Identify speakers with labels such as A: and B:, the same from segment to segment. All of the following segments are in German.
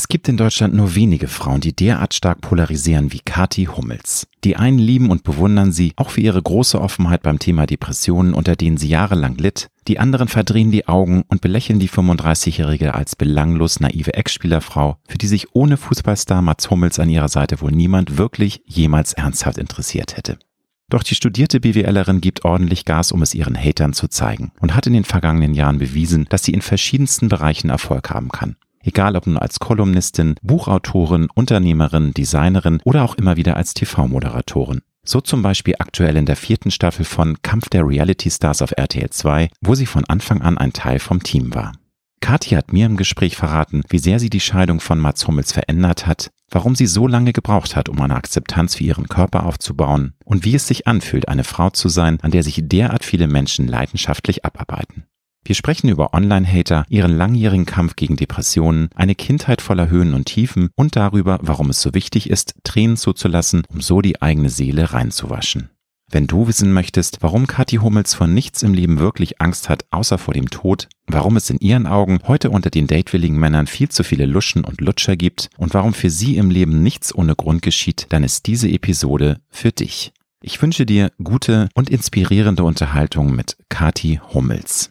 A: Es gibt in Deutschland nur wenige Frauen, die derart stark polarisieren wie Kati Hummels. Die einen lieben und bewundern sie, auch für ihre große Offenheit beim Thema Depressionen, unter denen sie jahrelang litt. Die anderen verdrehen die Augen und belächeln die 35-Jährige als belanglos naive Ex-Spielerfrau, für die sich ohne Fußballstar Mats Hummels an ihrer Seite wohl niemand wirklich jemals ernsthaft interessiert hätte. Doch die studierte BWLerin gibt ordentlich Gas, um es ihren Hatern zu zeigen und hat in den vergangenen Jahren bewiesen, dass sie in verschiedensten Bereichen Erfolg haben kann. Egal ob nun als Kolumnistin, Buchautorin, Unternehmerin, Designerin oder auch immer wieder als TV-Moderatorin. So zum Beispiel aktuell in der vierten Staffel von Kampf der Reality Stars auf RTL 2, wo sie von Anfang an ein Teil vom Team war. Kathi hat mir im Gespräch verraten, wie sehr sie die Scheidung von Mats Hummels verändert hat, warum sie so lange gebraucht hat, um eine Akzeptanz für ihren Körper aufzubauen und wie es sich anfühlt, eine Frau zu sein, an der sich derart viele Menschen leidenschaftlich abarbeiten. Wir sprechen über Online-Hater, ihren langjährigen Kampf gegen Depressionen, eine Kindheit voller Höhen und Tiefen und darüber, warum es so wichtig ist, Tränen zuzulassen, um so die eigene Seele reinzuwaschen. Wenn du wissen möchtest, warum Kathi Hummels vor nichts im Leben wirklich Angst hat, außer vor dem Tod, warum es in ihren Augen heute unter den datewilligen Männern viel zu viele Luschen und Lutscher gibt und warum für sie im Leben nichts ohne Grund geschieht, dann ist diese Episode für dich. Ich wünsche dir gute und inspirierende Unterhaltung mit Kathi Hummels.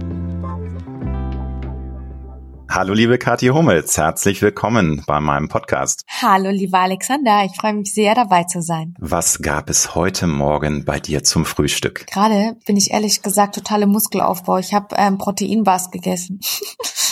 A: Hallo liebe Kathi Hummels, herzlich willkommen bei meinem Podcast.
B: Hallo lieber Alexander, ich freue mich sehr dabei zu sein.
A: Was gab es heute Morgen bei dir zum Frühstück?
B: Gerade bin ich ehrlich gesagt totale Muskelaufbau. Ich habe ähm, Proteinbars gegessen.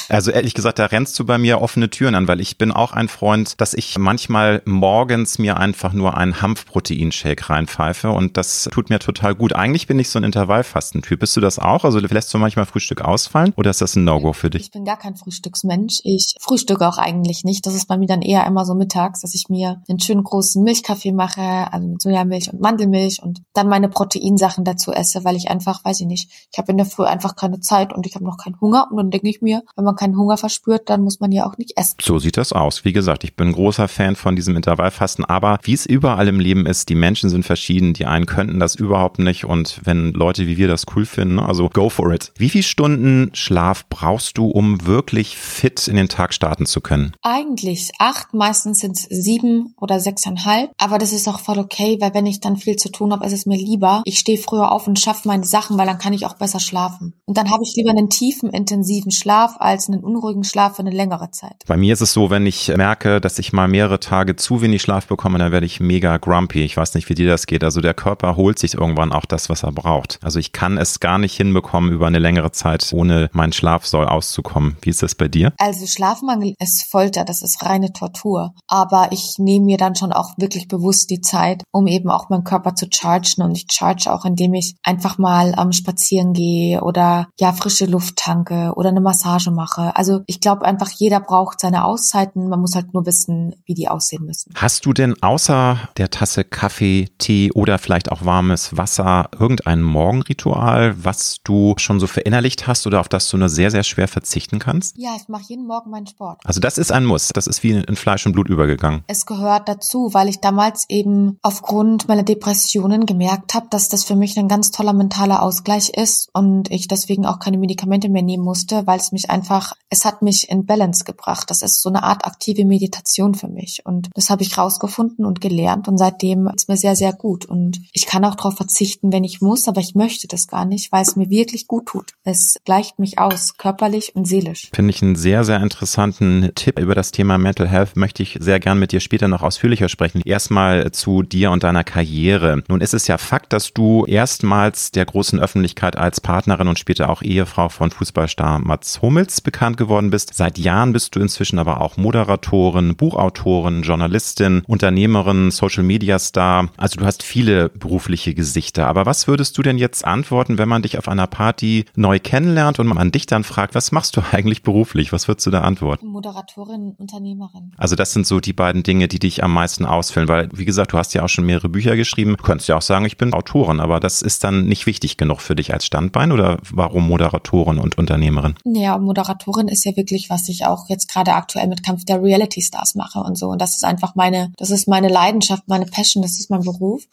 A: Also ehrlich gesagt, da rennst du bei mir offene Türen an, weil ich bin auch ein Freund, dass ich manchmal morgens mir einfach nur einen Hanfproteinshake reinpfeife und das tut mir total gut. Eigentlich bin ich so ein Intervallfastentyp. Bist du das auch? Also lässt du manchmal Frühstück ausfallen oder ist das ein No-Go für dich?
B: Ich bin gar kein Frühstücksmensch. Ich frühstücke auch eigentlich nicht. Das ist bei mir dann eher immer so mittags, dass ich mir einen schönen großen Milchkaffee mache, also mit Sojamilch und Mandelmilch und dann meine Proteinsachen dazu esse, weil ich einfach, weiß ich nicht, ich habe in der Früh einfach keine Zeit und ich habe noch keinen Hunger und dann denke ich mir, wenn man keinen Hunger verspürt, dann muss man ja auch nicht essen.
A: So sieht das aus. Wie gesagt, ich bin großer Fan von diesem Intervallfasten, aber wie es überall im Leben ist, die Menschen sind verschieden. Die einen könnten das überhaupt nicht und wenn Leute wie wir das cool finden, also go for it. Wie viele Stunden Schlaf brauchst du, um wirklich fit in den Tag starten zu können?
B: Eigentlich acht, meistens sind es sieben oder sechseinhalb, aber das ist auch voll okay, weil wenn ich dann viel zu tun habe, ist es mir lieber, ich stehe früher auf und schaffe meine Sachen, weil dann kann ich auch besser schlafen. Und dann habe ich lieber einen tiefen, intensiven Schlaf als einen unruhigen Schlaf für eine längere Zeit.
A: Bei mir ist es so, wenn ich merke, dass ich mal mehrere Tage zu wenig Schlaf bekomme, dann werde ich mega grumpy. Ich weiß nicht, wie dir das geht. Also der Körper holt sich irgendwann auch das, was er braucht. Also ich kann es gar nicht hinbekommen, über eine längere Zeit ohne meinen Schlafsoll auszukommen. Wie ist das bei dir?
B: Also Schlafmangel ist Folter, das ist reine Tortur. Aber ich nehme mir dann schon auch wirklich bewusst die Zeit, um eben auch meinen Körper zu chargen. Und ich charge auch, indem ich einfach mal am Spazieren gehe oder ja frische Luft tanke oder eine Massage mache. Also ich glaube einfach, jeder braucht seine Auszeiten. Man muss halt nur wissen, wie die aussehen müssen.
A: Hast du denn außer der Tasse Kaffee, Tee oder vielleicht auch warmes Wasser irgendein Morgenritual, was du schon so verinnerlicht hast oder auf das du nur sehr, sehr schwer verzichten kannst?
B: Ja, ich mache jeden Morgen meinen Sport.
A: Also das ist ein Muss. Das ist wie in Fleisch und Blut übergegangen.
B: Es gehört dazu, weil ich damals eben aufgrund meiner Depressionen gemerkt habe, dass das für mich ein ganz toller mentaler Ausgleich ist und ich deswegen auch keine Medikamente mehr nehmen musste, weil es mich einfach es hat mich in Balance gebracht. Das ist so eine Art aktive Meditation für mich. Und das habe ich rausgefunden und gelernt. Und seitdem ist mir sehr, sehr gut. Und ich kann auch darauf verzichten, wenn ich muss, aber ich möchte das gar nicht, weil es mir wirklich gut tut. Es gleicht mich aus, körperlich und seelisch.
A: Finde ich einen sehr, sehr interessanten Tipp über das Thema Mental Health. Möchte ich sehr gern mit dir später noch ausführlicher sprechen. Erstmal zu dir und deiner Karriere. Nun ist es ja Fakt, dass du erstmals der großen Öffentlichkeit als Partnerin und später auch Ehefrau von Fußballstar Mats Hummels bekannt geworden bist. Seit Jahren bist du inzwischen aber auch Moderatorin, Buchautorin, Journalistin, Unternehmerin, Social Media Star. Also du hast viele berufliche Gesichter. Aber was würdest du denn jetzt antworten, wenn man dich auf einer Party neu kennenlernt und man dich dann fragt, was machst du eigentlich beruflich? Was würdest du da antworten?
B: Moderatorin, Unternehmerin.
A: Also das sind so die beiden Dinge, die dich am meisten ausfüllen, weil wie gesagt, du hast ja auch schon mehrere Bücher geschrieben. Du könntest ja auch sagen, ich bin Autorin, aber das ist dann nicht wichtig genug für dich als Standbein oder warum Moderatorin und Unternehmerin?
B: Ja, Moderatorin ist ja wirklich, was ich auch jetzt gerade aktuell mit Kampf der Reality Stars mache und so. Und das ist einfach meine, das ist meine Leidenschaft, meine Passion, das ist mein Beruf.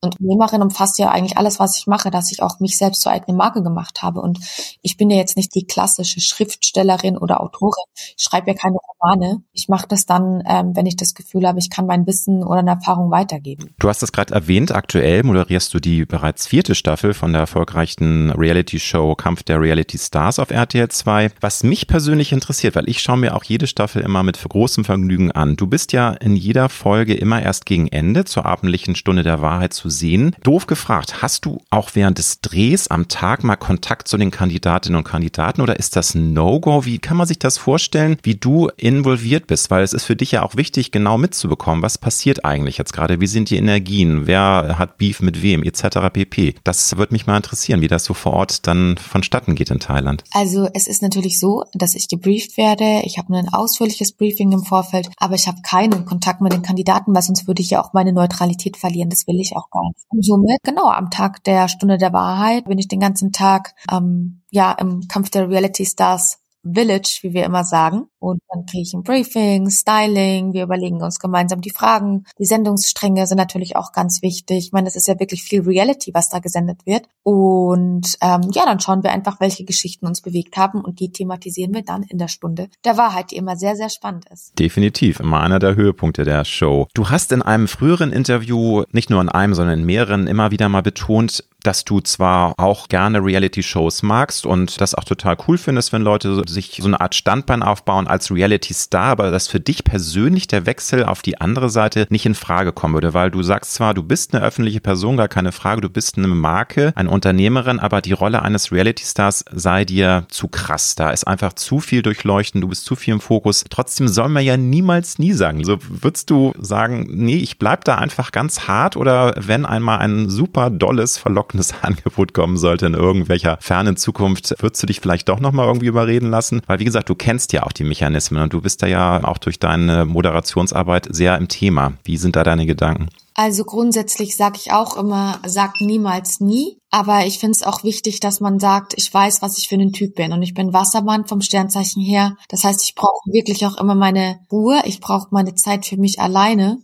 B: Und Unternehmerin umfasst ja eigentlich alles, was ich mache, dass ich auch mich selbst zur eigenen Marke gemacht habe. Und ich bin ja jetzt nicht die klassische Schriftstellerin oder Autorin. Ich schreibe ja keine Romane. Ich mache das dann, ähm, wenn ich das Gefühl habe, ich kann mein Wissen oder eine Erfahrung weitergeben.
A: Du hast es gerade erwähnt, aktuell moderierst du die bereits vierte Staffel von der erfolgreichen Reality-Show Kampf der Reality Stars auf RTL 2. Was mich persönlich interessiert, weil ich schaue mir auch jede Staffel immer mit großem Vergnügen an. Du bist ja in jeder Folge immer erst gegen Ende zur abendlichen Stunde der Wahrheit zu sehen. Doof gefragt, hast du auch während des Drehs am Tag mal Kontakt zu den Kandidatinnen und Kandidaten oder ist das ein No-Go? Wie kann man sich das vorstellen, wie du involviert bist? Weil es ist für dich ja auch wichtig, genau mitzubekommen, was passiert eigentlich jetzt gerade, wie sind die Energien, wer hat Beef mit wem, etc. pp. Das würde mich mal interessieren, wie das so vor Ort dann vonstatten geht in Thailand.
B: Also es ist natürlich so, dass ich gebrieft werde. Ich habe ein ausführliches Briefing im Vorfeld, aber ich habe keinen Kontakt mit den Kandidaten, weil sonst würde ich ja auch meine Neutralität verlieren. Das will ich auch gar nicht. Und somit, genau, am Tag der Stunde der Wahrheit bin ich den ganzen Tag ähm, ja im Kampf der Reality Stars Village, wie wir immer sagen. Und dann kriege ich ein Briefing, Styling, wir überlegen uns gemeinsam die Fragen. Die Sendungsstränge sind natürlich auch ganz wichtig. Ich meine, es ist ja wirklich viel Reality, was da gesendet wird. Und ähm, ja, dann schauen wir einfach, welche Geschichten uns bewegt haben und die thematisieren wir dann in der Stunde der Wahrheit, die immer sehr, sehr spannend ist.
A: Definitiv, immer einer der Höhepunkte der Show. Du hast in einem früheren Interview, nicht nur in einem, sondern in mehreren, immer wieder mal betont, dass du zwar auch gerne Reality-Shows magst und das auch total cool findest, wenn Leute sich so eine Art Standbein aufbauen als Reality-Star, aber dass für dich persönlich der Wechsel auf die andere Seite nicht in Frage kommen würde, weil du sagst zwar, du bist eine öffentliche Person, gar keine Frage, du bist eine Marke, eine Unternehmerin, aber die Rolle eines Reality-Stars sei dir zu krass. Da ist einfach zu viel durchleuchten, du bist zu viel im Fokus. Trotzdem soll man ja niemals nie sagen. So würdest du sagen, nee, ich bleib da einfach ganz hart oder wenn einmal ein super dolles, verlockendes Angebot kommen sollte in irgendwelcher fernen Zukunft, würdest du dich vielleicht doch nochmal irgendwie überreden lassen? Weil wie gesagt, du kennst ja auch die Mechanismen und du bist da ja auch durch deine Moderationsarbeit sehr im Thema. Wie sind da deine Gedanken?
B: Also grundsätzlich sage ich auch immer, sag niemals nie. Aber ich finde es auch wichtig, dass man sagt, ich weiß, was ich für ein Typ bin. Und ich bin Wassermann vom Sternzeichen her. Das heißt, ich brauche wirklich auch immer meine Ruhe. Ich brauche meine Zeit für mich alleine.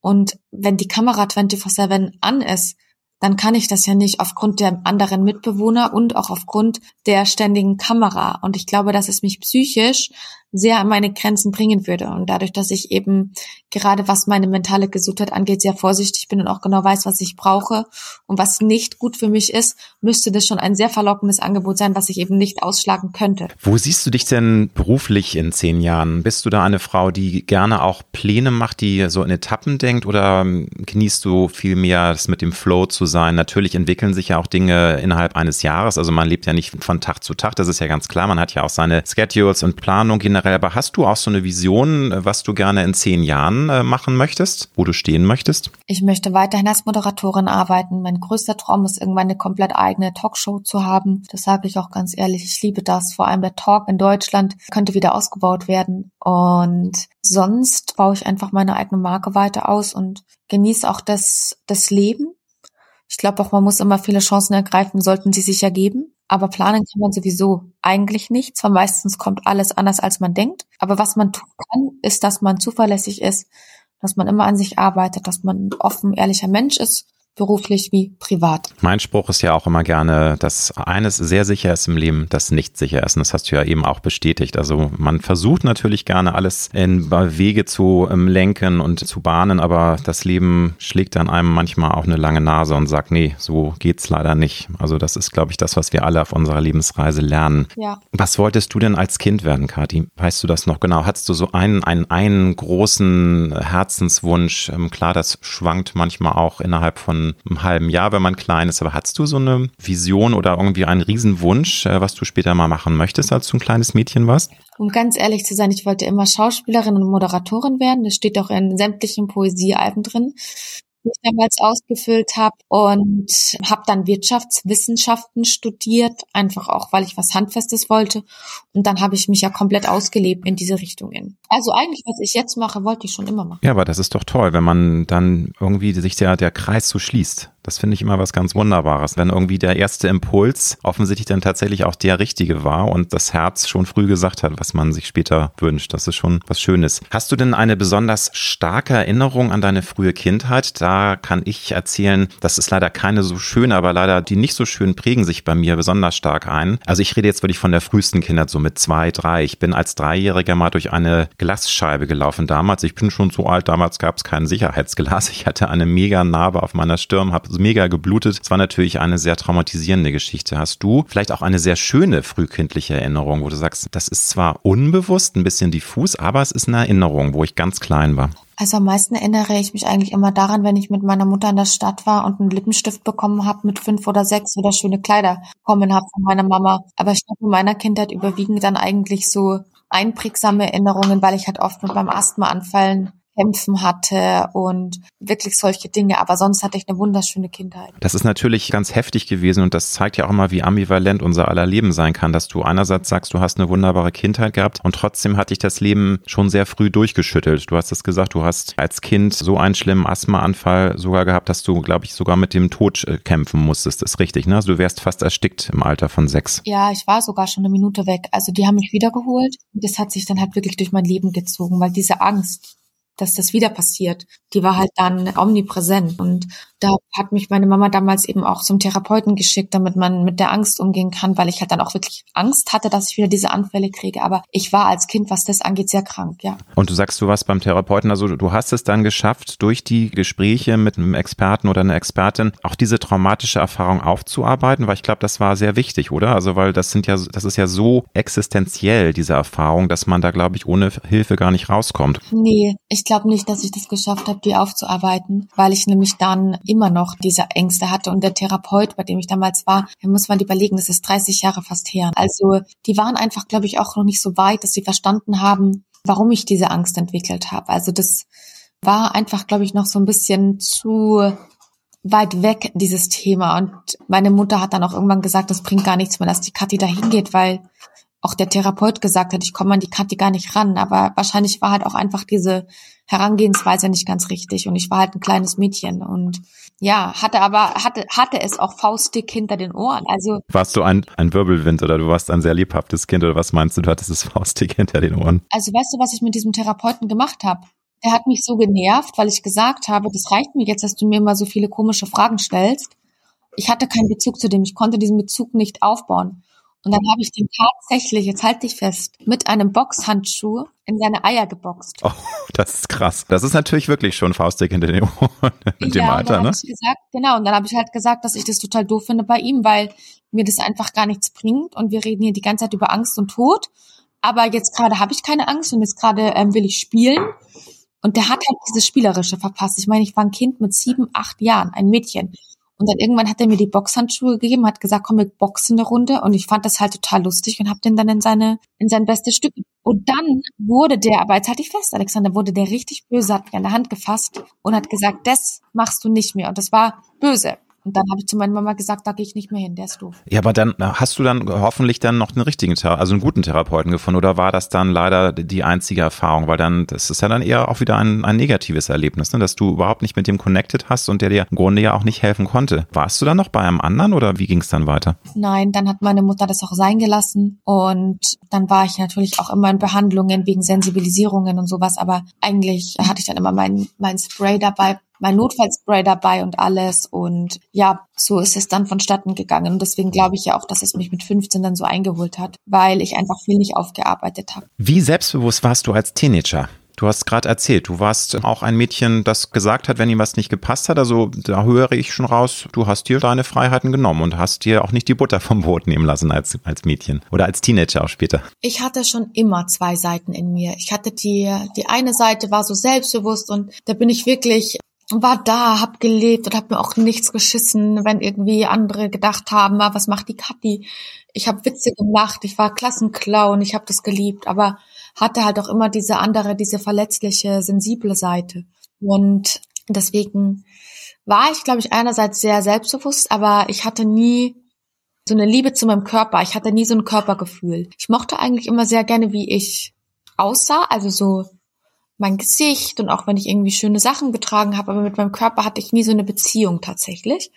B: Und wenn die Kamera 24-7 an ist, dann kann ich das ja nicht aufgrund der anderen Mitbewohner und auch aufgrund der ständigen Kamera. Und ich glaube, dass es mich psychisch sehr an meine Grenzen bringen würde. Und dadurch, dass ich eben gerade was meine mentale Gesundheit angeht, sehr vorsichtig bin und auch genau weiß, was ich brauche und was nicht gut für mich ist, müsste das schon ein sehr verlockendes Angebot sein, was ich eben nicht ausschlagen könnte.
A: Wo siehst du dich denn beruflich in zehn Jahren? Bist du da eine Frau, die gerne auch Pläne macht, die so in Etappen denkt oder genießt du viel das mit dem Flow zu sein? Natürlich entwickeln sich ja auch Dinge innerhalb eines Jahres. Also man lebt ja nicht von Tag zu Tag. Das ist ja ganz klar. Man hat ja auch seine Schedules und Planung, je generell, aber hast du auch so eine Vision, was du gerne in zehn Jahren äh, machen möchtest, wo du stehen möchtest?
B: Ich möchte weiterhin als Moderatorin arbeiten. Mein größter Traum ist irgendwann eine komplett eigene Talkshow zu haben. Das sage ich auch ganz ehrlich. Ich liebe das. Vor allem der Talk in Deutschland könnte wieder ausgebaut werden. Und sonst baue ich einfach meine eigene Marke weiter aus und genieße auch das, das Leben. Ich glaube auch, man muss immer viele Chancen ergreifen, sollten sie sich ergeben. Aber planen kann man sowieso eigentlich nicht. Zwar meistens kommt alles anders, als man denkt. Aber was man tun kann, ist, dass man zuverlässig ist, dass man immer an sich arbeitet, dass man ein offen, ehrlicher Mensch ist beruflich wie privat.
A: Mein Spruch ist ja auch immer gerne, dass eines sehr sicher ist im Leben, das nicht sicher ist. Und das hast du ja eben auch bestätigt. Also man versucht natürlich gerne alles in Wege zu ähm, lenken und zu bahnen, aber das Leben schlägt dann einem manchmal auch eine lange Nase und sagt, nee, so geht's leider nicht. Also das ist, glaube ich, das, was wir alle auf unserer Lebensreise lernen.
B: Ja.
A: Was wolltest du denn als Kind werden, Kathi? Weißt du das noch genau? Hattest du so einen, einen, einen großen Herzenswunsch? Ähm, klar, das schwankt manchmal auch innerhalb von einem halben Jahr, wenn man klein ist. Aber hast du so eine Vision oder irgendwie einen Riesenwunsch, äh, was du später mal machen möchtest, als du ein kleines Mädchen warst?
B: Um ganz ehrlich zu sein, ich wollte immer Schauspielerin und Moderatorin werden. Das steht auch in sämtlichen Poesiealben drin ich damals ausgefüllt habe und habe dann Wirtschaftswissenschaften studiert, einfach auch, weil ich was Handfestes wollte. Und dann habe ich mich ja komplett ausgelebt in diese Richtungen. Also eigentlich, was ich jetzt mache, wollte ich schon immer machen.
A: Ja, aber das ist doch toll, wenn man dann irgendwie sich der, der Kreis so schließt. Das finde ich immer was ganz Wunderbares, wenn irgendwie der erste Impuls offensichtlich dann tatsächlich auch der richtige war und das Herz schon früh gesagt hat, was man sich später wünscht. Das ist schon was Schönes. Hast du denn eine besonders starke Erinnerung an deine frühe Kindheit? Da kann ich erzählen, das ist leider keine so schöne, aber leider die nicht so schön prägen sich bei mir besonders stark ein. Also ich rede jetzt wirklich von der frühesten Kindheit, so mit zwei, drei. Ich bin als Dreijähriger mal durch eine Glasscheibe gelaufen damals. Ich bin schon so alt, damals gab es kein Sicherheitsglas. Ich hatte eine mega Narbe auf meiner Stirn, habe mega geblutet. Es war natürlich eine sehr traumatisierende Geschichte. Hast du vielleicht auch eine sehr schöne frühkindliche Erinnerung, wo du sagst, das ist zwar unbewusst, ein bisschen diffus, aber es ist eine Erinnerung, wo ich ganz klein war?
B: Also am meisten erinnere ich mich eigentlich immer daran, wenn ich mit meiner Mutter in der Stadt war und einen Lippenstift bekommen habe mit fünf oder sechs oder schöne Kleider bekommen habe von meiner Mama. Aber ich glaube, in meiner Kindheit überwiegen dann eigentlich so einprägsame Erinnerungen, weil ich halt oft mit meinem Asthmaanfallen kämpfen hatte und wirklich solche Dinge. Aber sonst hatte ich eine wunderschöne Kindheit.
A: Das ist natürlich ganz heftig gewesen und das zeigt ja auch immer, wie ambivalent unser aller Leben sein kann, dass du einerseits sagst, du hast eine wunderbare Kindheit gehabt und trotzdem hat dich das Leben schon sehr früh durchgeschüttelt. Du hast es gesagt, du hast als Kind so einen schlimmen Asthmaanfall sogar gehabt, dass du, glaube ich, sogar mit dem Tod äh, kämpfen musstest. Das ist richtig, ne? Also du wärst fast erstickt im Alter von sechs.
B: Ja, ich war sogar schon eine Minute weg. Also die haben mich wiedergeholt und das hat sich dann halt wirklich durch mein Leben gezogen, weil diese Angst, dass das wieder passiert. Die war halt dann omnipräsent. Und da hat mich meine Mama damals eben auch zum Therapeuten geschickt, damit man mit der Angst umgehen kann, weil ich halt dann auch wirklich Angst hatte, dass ich wieder diese Anfälle kriege. Aber ich war als Kind, was das angeht, sehr krank, ja.
A: Und du sagst, du warst beim Therapeuten, also du hast es dann geschafft, durch die Gespräche mit einem Experten oder einer Expertin auch diese traumatische Erfahrung aufzuarbeiten, weil ich glaube, das war sehr wichtig, oder? Also weil das sind ja, das ist ja so existenziell, diese Erfahrung, dass man da, glaube ich, ohne Hilfe gar nicht rauskommt.
B: Nee, ich glaube nicht, dass ich das geschafft habe, die aufzuarbeiten, weil ich nämlich dann immer noch diese Ängste hatte. Und der Therapeut, bei dem ich damals war, da muss man überlegen, das ist 30 Jahre fast her. Also die waren einfach, glaube ich, auch noch nicht so weit, dass sie verstanden haben, warum ich diese Angst entwickelt habe. Also das war einfach, glaube ich, noch so ein bisschen zu weit weg, dieses Thema. Und meine Mutter hat dann auch irgendwann gesagt, das bringt gar nichts mehr, dass die Kathi da hingeht, weil auch der Therapeut gesagt hat, ich komme an die Kathi gar nicht ran. Aber wahrscheinlich war halt auch einfach diese Herangehensweise nicht ganz richtig. Und ich war halt ein kleines Mädchen und ja, hatte aber, hatte, hatte es auch faustdick hinter den Ohren. Also.
A: Warst du ein, ein Wirbelwind oder du warst ein sehr lebhaftes Kind oder was meinst du, du hattest es faustdick hinter den Ohren?
B: Also weißt du, was ich mit diesem Therapeuten gemacht habe? Der hat mich so genervt, weil ich gesagt habe, das reicht mir jetzt, dass du mir immer so viele komische Fragen stellst. Ich hatte keinen Bezug zu dem. Ich konnte diesen Bezug nicht aufbauen. Und dann habe ich den tatsächlich, jetzt halt dich fest, mit einem Boxhandschuh in seine Eier geboxt.
A: Oh, das ist krass. Das ist natürlich wirklich schon faustig hinter Ohren in dem ja, Alter, ne?
B: Ich gesagt, genau, und dann habe ich halt gesagt, dass ich das total doof finde bei ihm, weil mir das einfach gar nichts bringt und wir reden hier die ganze Zeit über Angst und Tod. Aber jetzt gerade habe ich keine Angst und jetzt gerade ähm, will ich spielen. Und der hat halt dieses Spielerische verpasst. Ich meine, ich war ein Kind mit sieben, acht Jahren, ein Mädchen. Und dann irgendwann hat er mir die Boxhandschuhe gegeben, hat gesagt, komm, wir boxen eine Runde. Und ich fand das halt total lustig und habe den dann in seine, in sein bestes Stück. Und dann wurde der, aber jetzt halte ich fest, Alexander, wurde der richtig böse, hat mich an der Hand gefasst und hat gesagt, das machst du nicht mehr. Und das war böse. Und dann habe ich zu meiner Mama gesagt, da gehe ich nicht mehr hin, der ist doof.
A: Ja, aber dann hast du dann hoffentlich dann noch einen richtigen, also einen guten Therapeuten gefunden oder war das dann leider die einzige Erfahrung? Weil dann, das ist ja dann eher auch wieder ein, ein negatives Erlebnis, ne? dass du überhaupt nicht mit dem connected hast und der dir im Grunde ja auch nicht helfen konnte. Warst du dann noch bei einem anderen oder wie ging es dann weiter?
B: Nein, dann hat meine Mutter das auch sein gelassen und dann war ich natürlich auch immer in Behandlungen wegen Sensibilisierungen und sowas, aber eigentlich hatte ich dann immer mein, mein Spray dabei, mein Notfallspray dabei und alles. Und ja, so ist es dann vonstatten gegangen. Und deswegen glaube ich ja auch, dass es mich mit 15 dann so eingeholt hat, weil ich einfach viel nicht aufgearbeitet habe.
A: Wie selbstbewusst warst du als Teenager? Du hast gerade erzählt, du warst auch ein Mädchen, das gesagt hat, wenn ihm was nicht gepasst hat. Also da höre ich schon raus, du hast dir deine Freiheiten genommen und hast dir auch nicht die Butter vom Brot nehmen lassen als, als Mädchen oder als Teenager auch später.
B: Ich hatte schon immer zwei Seiten in mir. Ich hatte die, die eine Seite war so selbstbewusst und da bin ich wirklich war da, hab gelebt und hab mir auch nichts geschissen, wenn irgendwie andere gedacht haben, ah, was macht die Kathi? Ich habe Witze gemacht, ich war Klassenclown, ich habe das geliebt, aber hatte halt auch immer diese andere, diese verletzliche, sensible Seite. Und deswegen war ich, glaube ich, einerseits sehr selbstbewusst, aber ich hatte nie so eine Liebe zu meinem Körper. Ich hatte nie so ein Körpergefühl. Ich mochte eigentlich immer sehr gerne, wie ich aussah, also so mein Gesicht und auch wenn ich irgendwie schöne Sachen getragen habe, aber mit meinem Körper hatte ich nie so eine Beziehung tatsächlich.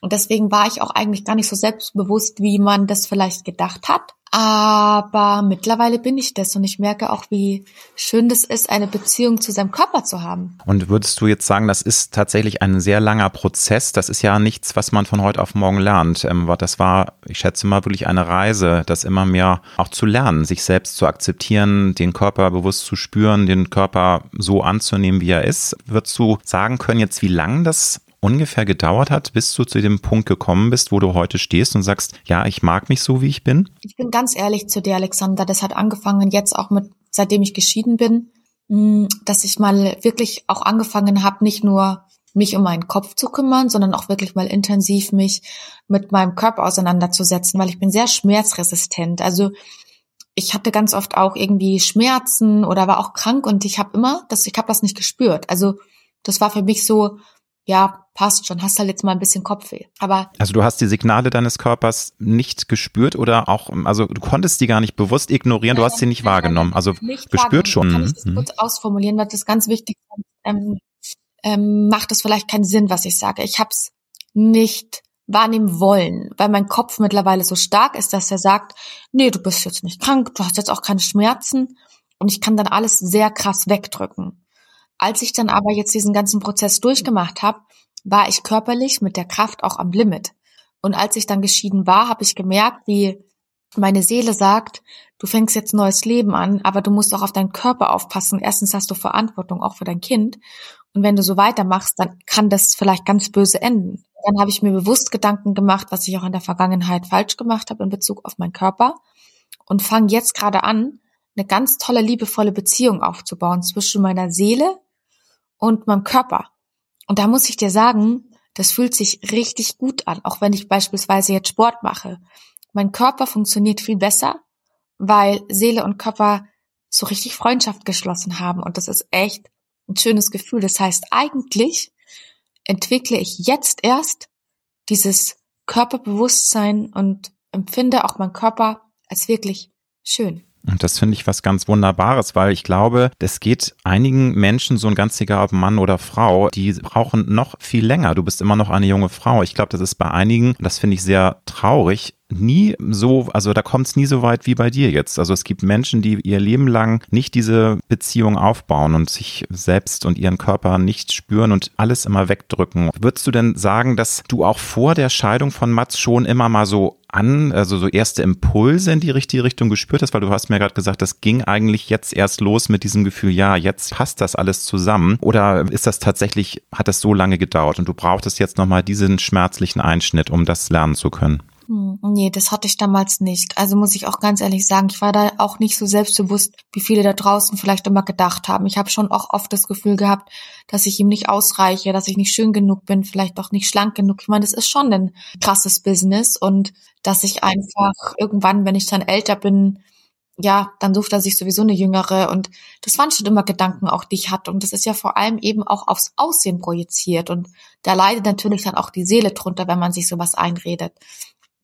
B: Und deswegen war ich auch eigentlich gar nicht so selbstbewusst, wie man das vielleicht gedacht hat. Aber mittlerweile bin ich das und ich merke auch, wie schön das ist, eine Beziehung zu seinem Körper zu haben.
A: Und würdest du jetzt sagen, das ist tatsächlich ein sehr langer Prozess? Das ist ja nichts, was man von heute auf morgen lernt. Ähm, das war, ich schätze mal, wirklich eine Reise, das immer mehr auch zu lernen, sich selbst zu akzeptieren, den Körper bewusst zu spüren, den Körper so anzunehmen, wie er ist. Würdest du sagen können jetzt, wie lang das ungefähr gedauert hat, bis du zu dem Punkt gekommen bist, wo du heute stehst und sagst, ja, ich mag mich so, wie ich bin?
B: Ich bin ganz ehrlich zu dir, Alexander. Das hat angefangen jetzt auch mit, seitdem ich geschieden bin, mm, dass ich mal wirklich auch angefangen habe, nicht nur mich um meinen Kopf zu kümmern, sondern auch wirklich mal intensiv mich mit meinem Körper auseinanderzusetzen, weil ich bin sehr schmerzresistent. Also ich hatte ganz oft auch irgendwie Schmerzen oder war auch krank und ich habe immer, das, ich habe das nicht gespürt. Also das war für mich so, ja, passt schon, hast halt jetzt mal ein bisschen Kopfweh. Aber
A: also du hast die Signale deines Körpers nicht gespürt oder auch, also du konntest die gar nicht bewusst ignorieren, du hast sie nicht wahrgenommen. Also gespürt schon.
B: Kann ich das mhm. kurz ausformulieren, weil das ganz wichtig ist. Ähm, ähm, macht es vielleicht keinen Sinn, was ich sage. Ich habe es nicht wahrnehmen wollen, weil mein Kopf mittlerweile so stark ist, dass er sagt, nee, du bist jetzt nicht krank, du hast jetzt auch keine Schmerzen und ich kann dann alles sehr krass wegdrücken. Als ich dann aber jetzt diesen ganzen Prozess durchgemacht habe, war ich körperlich mit der Kraft auch am Limit. Und als ich dann geschieden war, habe ich gemerkt, wie meine Seele sagt, du fängst jetzt neues Leben an, aber du musst auch auf deinen Körper aufpassen. Erstens hast du Verantwortung auch für dein Kind. Und wenn du so weitermachst, dann kann das vielleicht ganz böse enden. Dann habe ich mir bewusst Gedanken gemacht, was ich auch in der Vergangenheit falsch gemacht habe in Bezug auf meinen Körper und fange jetzt gerade an, eine ganz tolle, liebevolle Beziehung aufzubauen zwischen meiner Seele und meinem Körper. Und da muss ich dir sagen, das fühlt sich richtig gut an, auch wenn ich beispielsweise jetzt Sport mache. Mein Körper funktioniert viel besser, weil Seele und Körper so richtig Freundschaft geschlossen haben. Und das ist echt ein schönes Gefühl. Das heißt, eigentlich entwickle ich jetzt erst dieses Körperbewusstsein und empfinde auch meinen Körper als wirklich schön.
A: Und das finde ich was ganz Wunderbares, weil ich glaube, es geht einigen Menschen, so ein ganz egal ob Mann oder Frau, die brauchen noch viel länger. Du bist immer noch eine junge Frau. Ich glaube, das ist bei einigen, das finde ich sehr traurig, nie so, also da kommt es nie so weit wie bei dir jetzt. Also es gibt Menschen, die ihr Leben lang nicht diese Beziehung aufbauen und sich selbst und ihren Körper nicht spüren und alles immer wegdrücken. Würdest du denn sagen, dass du auch vor der Scheidung von Mats schon immer mal so an, also so erste Impulse in die richtige Richtung gespürt hast, weil du hast mir gerade gesagt, das ging eigentlich jetzt erst los mit diesem Gefühl, ja, jetzt passt das alles zusammen. Oder ist das tatsächlich, hat das so lange gedauert und du brauchtest jetzt nochmal diesen schmerzlichen Einschnitt, um das lernen zu können?
B: Hm, nee, das hatte ich damals nicht. Also muss ich auch ganz ehrlich sagen, ich war da auch nicht so selbstbewusst, wie viele da draußen vielleicht immer gedacht haben. Ich habe schon auch oft das Gefühl gehabt, dass ich ihm nicht ausreiche, dass ich nicht schön genug bin, vielleicht auch nicht schlank genug. Ich meine, das ist schon ein krasses Business und dass ich einfach irgendwann, wenn ich dann älter bin, ja, dann sucht er sich sowieso eine jüngere und das waren schon immer Gedanken auch, die ich hatte und das ist ja vor allem eben auch aufs Aussehen projiziert und da leidet natürlich dann auch die Seele drunter, wenn man sich sowas einredet.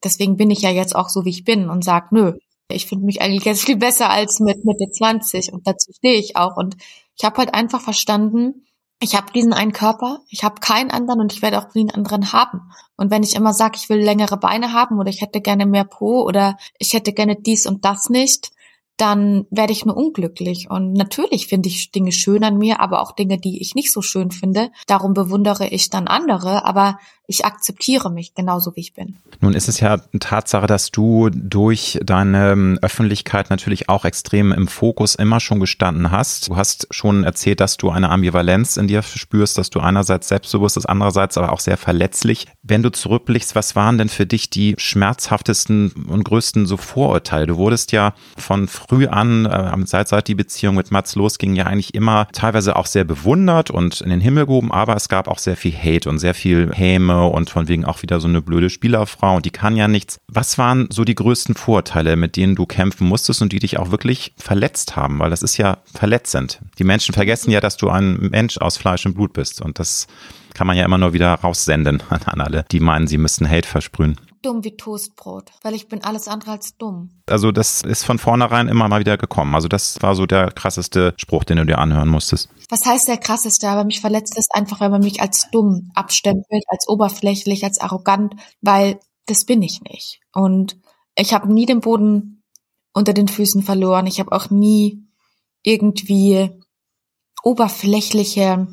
B: Deswegen bin ich ja jetzt auch so, wie ich bin und sag, nö, ich finde mich eigentlich jetzt viel besser als mit Mitte 20 und dazu stehe ich auch. Und ich habe halt einfach verstanden, ich habe diesen einen Körper, ich habe keinen anderen und ich werde auch nie einen anderen haben. Und wenn ich immer sage, ich will längere Beine haben oder ich hätte gerne mehr Po oder ich hätte gerne dies und das nicht, dann werde ich nur unglücklich. Und natürlich finde ich Dinge schön an mir, aber auch Dinge, die ich nicht so schön finde. Darum bewundere ich dann andere, aber ich akzeptiere mich genauso, wie ich bin.
A: Nun ist es ja eine Tatsache, dass du durch deine ähm, Öffentlichkeit natürlich auch extrem im Fokus immer schon gestanden hast. Du hast schon erzählt, dass du eine Ambivalenz in dir spürst, dass du einerseits selbstbewusst bist, andererseits aber auch sehr verletzlich. Wenn du zurückblickst, was waren denn für dich die schmerzhaftesten und größten so Vorurteile? Du wurdest ja von früh an, äh, seit, seit die Beziehung mit Mats losging, ja eigentlich immer teilweise auch sehr bewundert und in den Himmel gehoben, aber es gab auch sehr viel Hate und sehr viel Häme und von wegen auch wieder so eine blöde Spielerfrau und die kann ja nichts. Was waren so die größten Vorteile, mit denen du kämpfen musstest und die dich auch wirklich verletzt haben? Weil das ist ja verletzend. Die Menschen vergessen ja, dass du ein Mensch aus Fleisch und Blut bist und das kann man ja immer nur wieder raussenden an alle, die meinen, sie müssten Hate versprühen
B: dumm wie Toastbrot, weil ich bin alles andere als dumm.
A: Also das ist von vornherein immer mal wieder gekommen. Also das war so der krasseste Spruch, den du dir anhören musstest.
B: Was heißt der krasseste? Aber mich verletzt es einfach, wenn man mich als dumm abstempelt, als oberflächlich, als arrogant, weil das bin ich nicht. Und ich habe nie den Boden unter den Füßen verloren. Ich habe auch nie irgendwie oberflächliche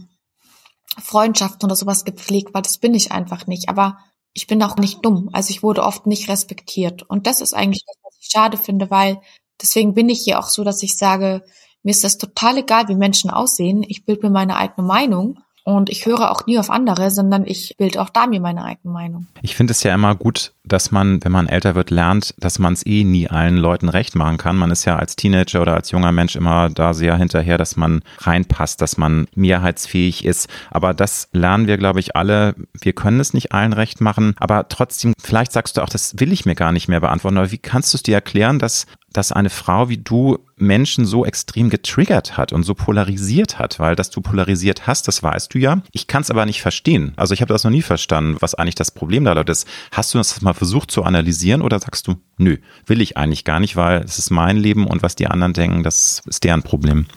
B: Freundschaften oder sowas gepflegt, weil das bin ich einfach nicht. Aber ich bin auch nicht dumm. Also ich wurde oft nicht respektiert. Und das ist eigentlich das, was ich schade finde, weil deswegen bin ich hier auch so, dass ich sage, mir ist das total egal, wie Menschen aussehen. Ich bilde mir meine eigene Meinung. Und ich höre auch nie auf andere, sondern ich bilde auch da mir meine eigene Meinung.
A: Ich finde es ja immer gut, dass man, wenn man älter wird, lernt, dass man es eh nie allen Leuten recht machen kann. Man ist ja als Teenager oder als junger Mensch immer da sehr hinterher, dass man reinpasst, dass man mehrheitsfähig ist. Aber das lernen wir, glaube ich, alle. Wir können es nicht allen recht machen. Aber trotzdem, vielleicht sagst du auch, das will ich mir gar nicht mehr beantworten. Aber wie kannst du es dir erklären, dass dass eine Frau wie du Menschen so extrem getriggert hat und so polarisiert hat, weil dass du polarisiert hast, das weißt du ja. Ich kann es aber nicht verstehen. Also ich habe das noch nie verstanden, was eigentlich das Problem da ist. Hast du das mal versucht zu analysieren oder sagst du, nö, will ich eigentlich gar nicht, weil es ist mein Leben und was die anderen denken, das ist deren Problem.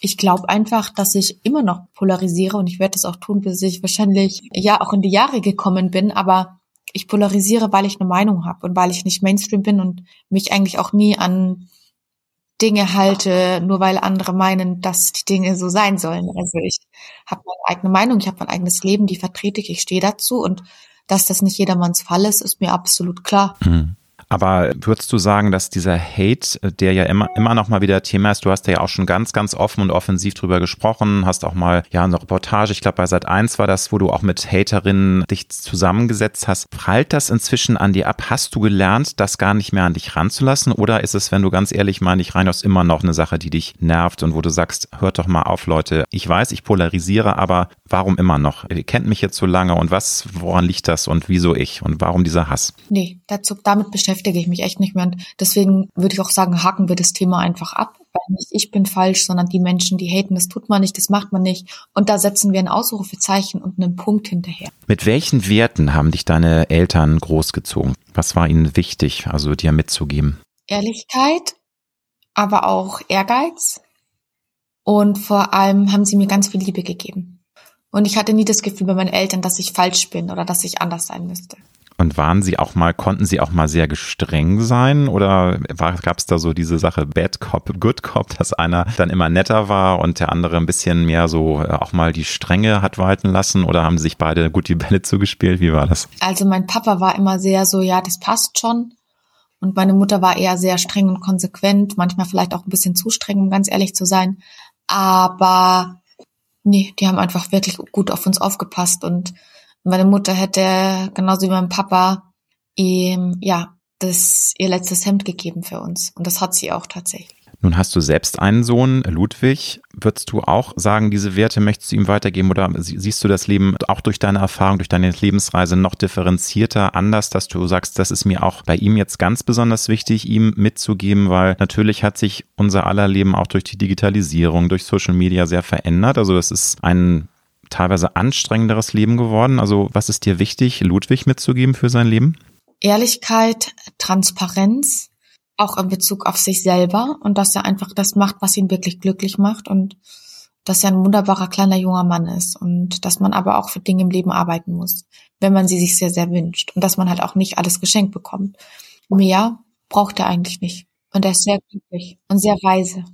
B: Ich glaube einfach, dass ich immer noch polarisiere und ich werde das auch tun, bis ich wahrscheinlich ja auch in die Jahre gekommen bin, aber ich polarisiere, weil ich eine Meinung habe und weil ich nicht Mainstream bin und mich eigentlich auch nie an Dinge halte, nur weil andere meinen, dass die Dinge so sein sollen. Also ich habe meine eigene Meinung, ich habe mein eigenes Leben, die vertrete ich, ich stehe dazu und dass das nicht jedermanns Fall ist, ist mir absolut klar.
A: Mhm. Aber würdest du sagen, dass dieser Hate, äh, der ja immer, immer noch mal wieder Thema ist, du hast ja auch schon ganz, ganz offen und offensiv drüber gesprochen, hast auch mal, ja, eine Reportage, ich glaube bei Sat 1 war das, wo du auch mit Haterinnen dich zusammengesetzt hast. Prallt das inzwischen an dir ab? Hast du gelernt, das gar nicht mehr an dich ranzulassen? Oder ist es, wenn du ganz ehrlich meine ich reinhörst, immer noch eine Sache, die dich nervt und wo du sagst, hört doch mal auf, Leute. Ich weiß, ich polarisiere, aber warum immer noch? Ihr kennt mich jetzt so lange und was, woran liegt das und wieso ich und warum dieser Hass?
B: Nee, dazu, damit beschäftigt beschäftige ich mich echt nicht mehr. Und deswegen würde ich auch sagen, haken wir das Thema einfach ab. Weil nicht ich bin falsch, sondern die Menschen, die haten, das tut man nicht, das macht man nicht. Und da setzen wir ein Ausrufezeichen und einen Punkt hinterher.
A: Mit welchen Werten haben dich deine Eltern großgezogen? Was war ihnen wichtig, also dir mitzugeben?
B: Ehrlichkeit, aber auch Ehrgeiz. Und vor allem haben sie mir ganz viel Liebe gegeben. Und ich hatte nie das Gefühl bei meinen Eltern, dass ich falsch bin oder dass ich anders sein müsste.
A: Und waren sie auch mal, konnten sie auch mal sehr gestreng sein oder gab es da so diese Sache Bad Cop, Good Cop, dass einer dann immer netter war und der andere ein bisschen mehr so äh, auch mal die Strenge hat walten lassen oder haben sich beide gut die Bälle zugespielt? Wie war das?
B: Also mein Papa war immer sehr so, ja, das passt schon. Und meine Mutter war eher sehr streng und konsequent, manchmal vielleicht auch ein bisschen zu streng, um ganz ehrlich zu sein. Aber nee, die haben einfach wirklich gut auf uns aufgepasst und meine Mutter hätte, genauso wie mein Papa, ihm, ja, das, ihr letztes Hemd gegeben für uns. Und das hat sie auch tatsächlich.
A: Nun hast du selbst einen Sohn, Ludwig. Würdest du auch sagen, diese Werte möchtest du ihm weitergeben oder siehst du das Leben auch durch deine Erfahrung, durch deine Lebensreise noch differenzierter, anders, dass du sagst, das ist mir auch bei ihm jetzt ganz besonders wichtig, ihm mitzugeben, weil natürlich hat sich unser aller Leben auch durch die Digitalisierung, durch Social Media sehr verändert. Also das ist ein teilweise anstrengenderes Leben geworden? Also was ist dir wichtig, Ludwig mitzugeben für sein Leben?
B: Ehrlichkeit, Transparenz, auch in Bezug auf sich selber und dass er einfach das macht, was ihn wirklich glücklich macht und dass er ein wunderbarer kleiner junger Mann ist und dass man aber auch für Dinge im Leben arbeiten muss, wenn man sie sich sehr, sehr wünscht und dass man halt auch nicht alles geschenkt bekommt. Mehr braucht er eigentlich nicht und er ist sehr glücklich und sehr weise.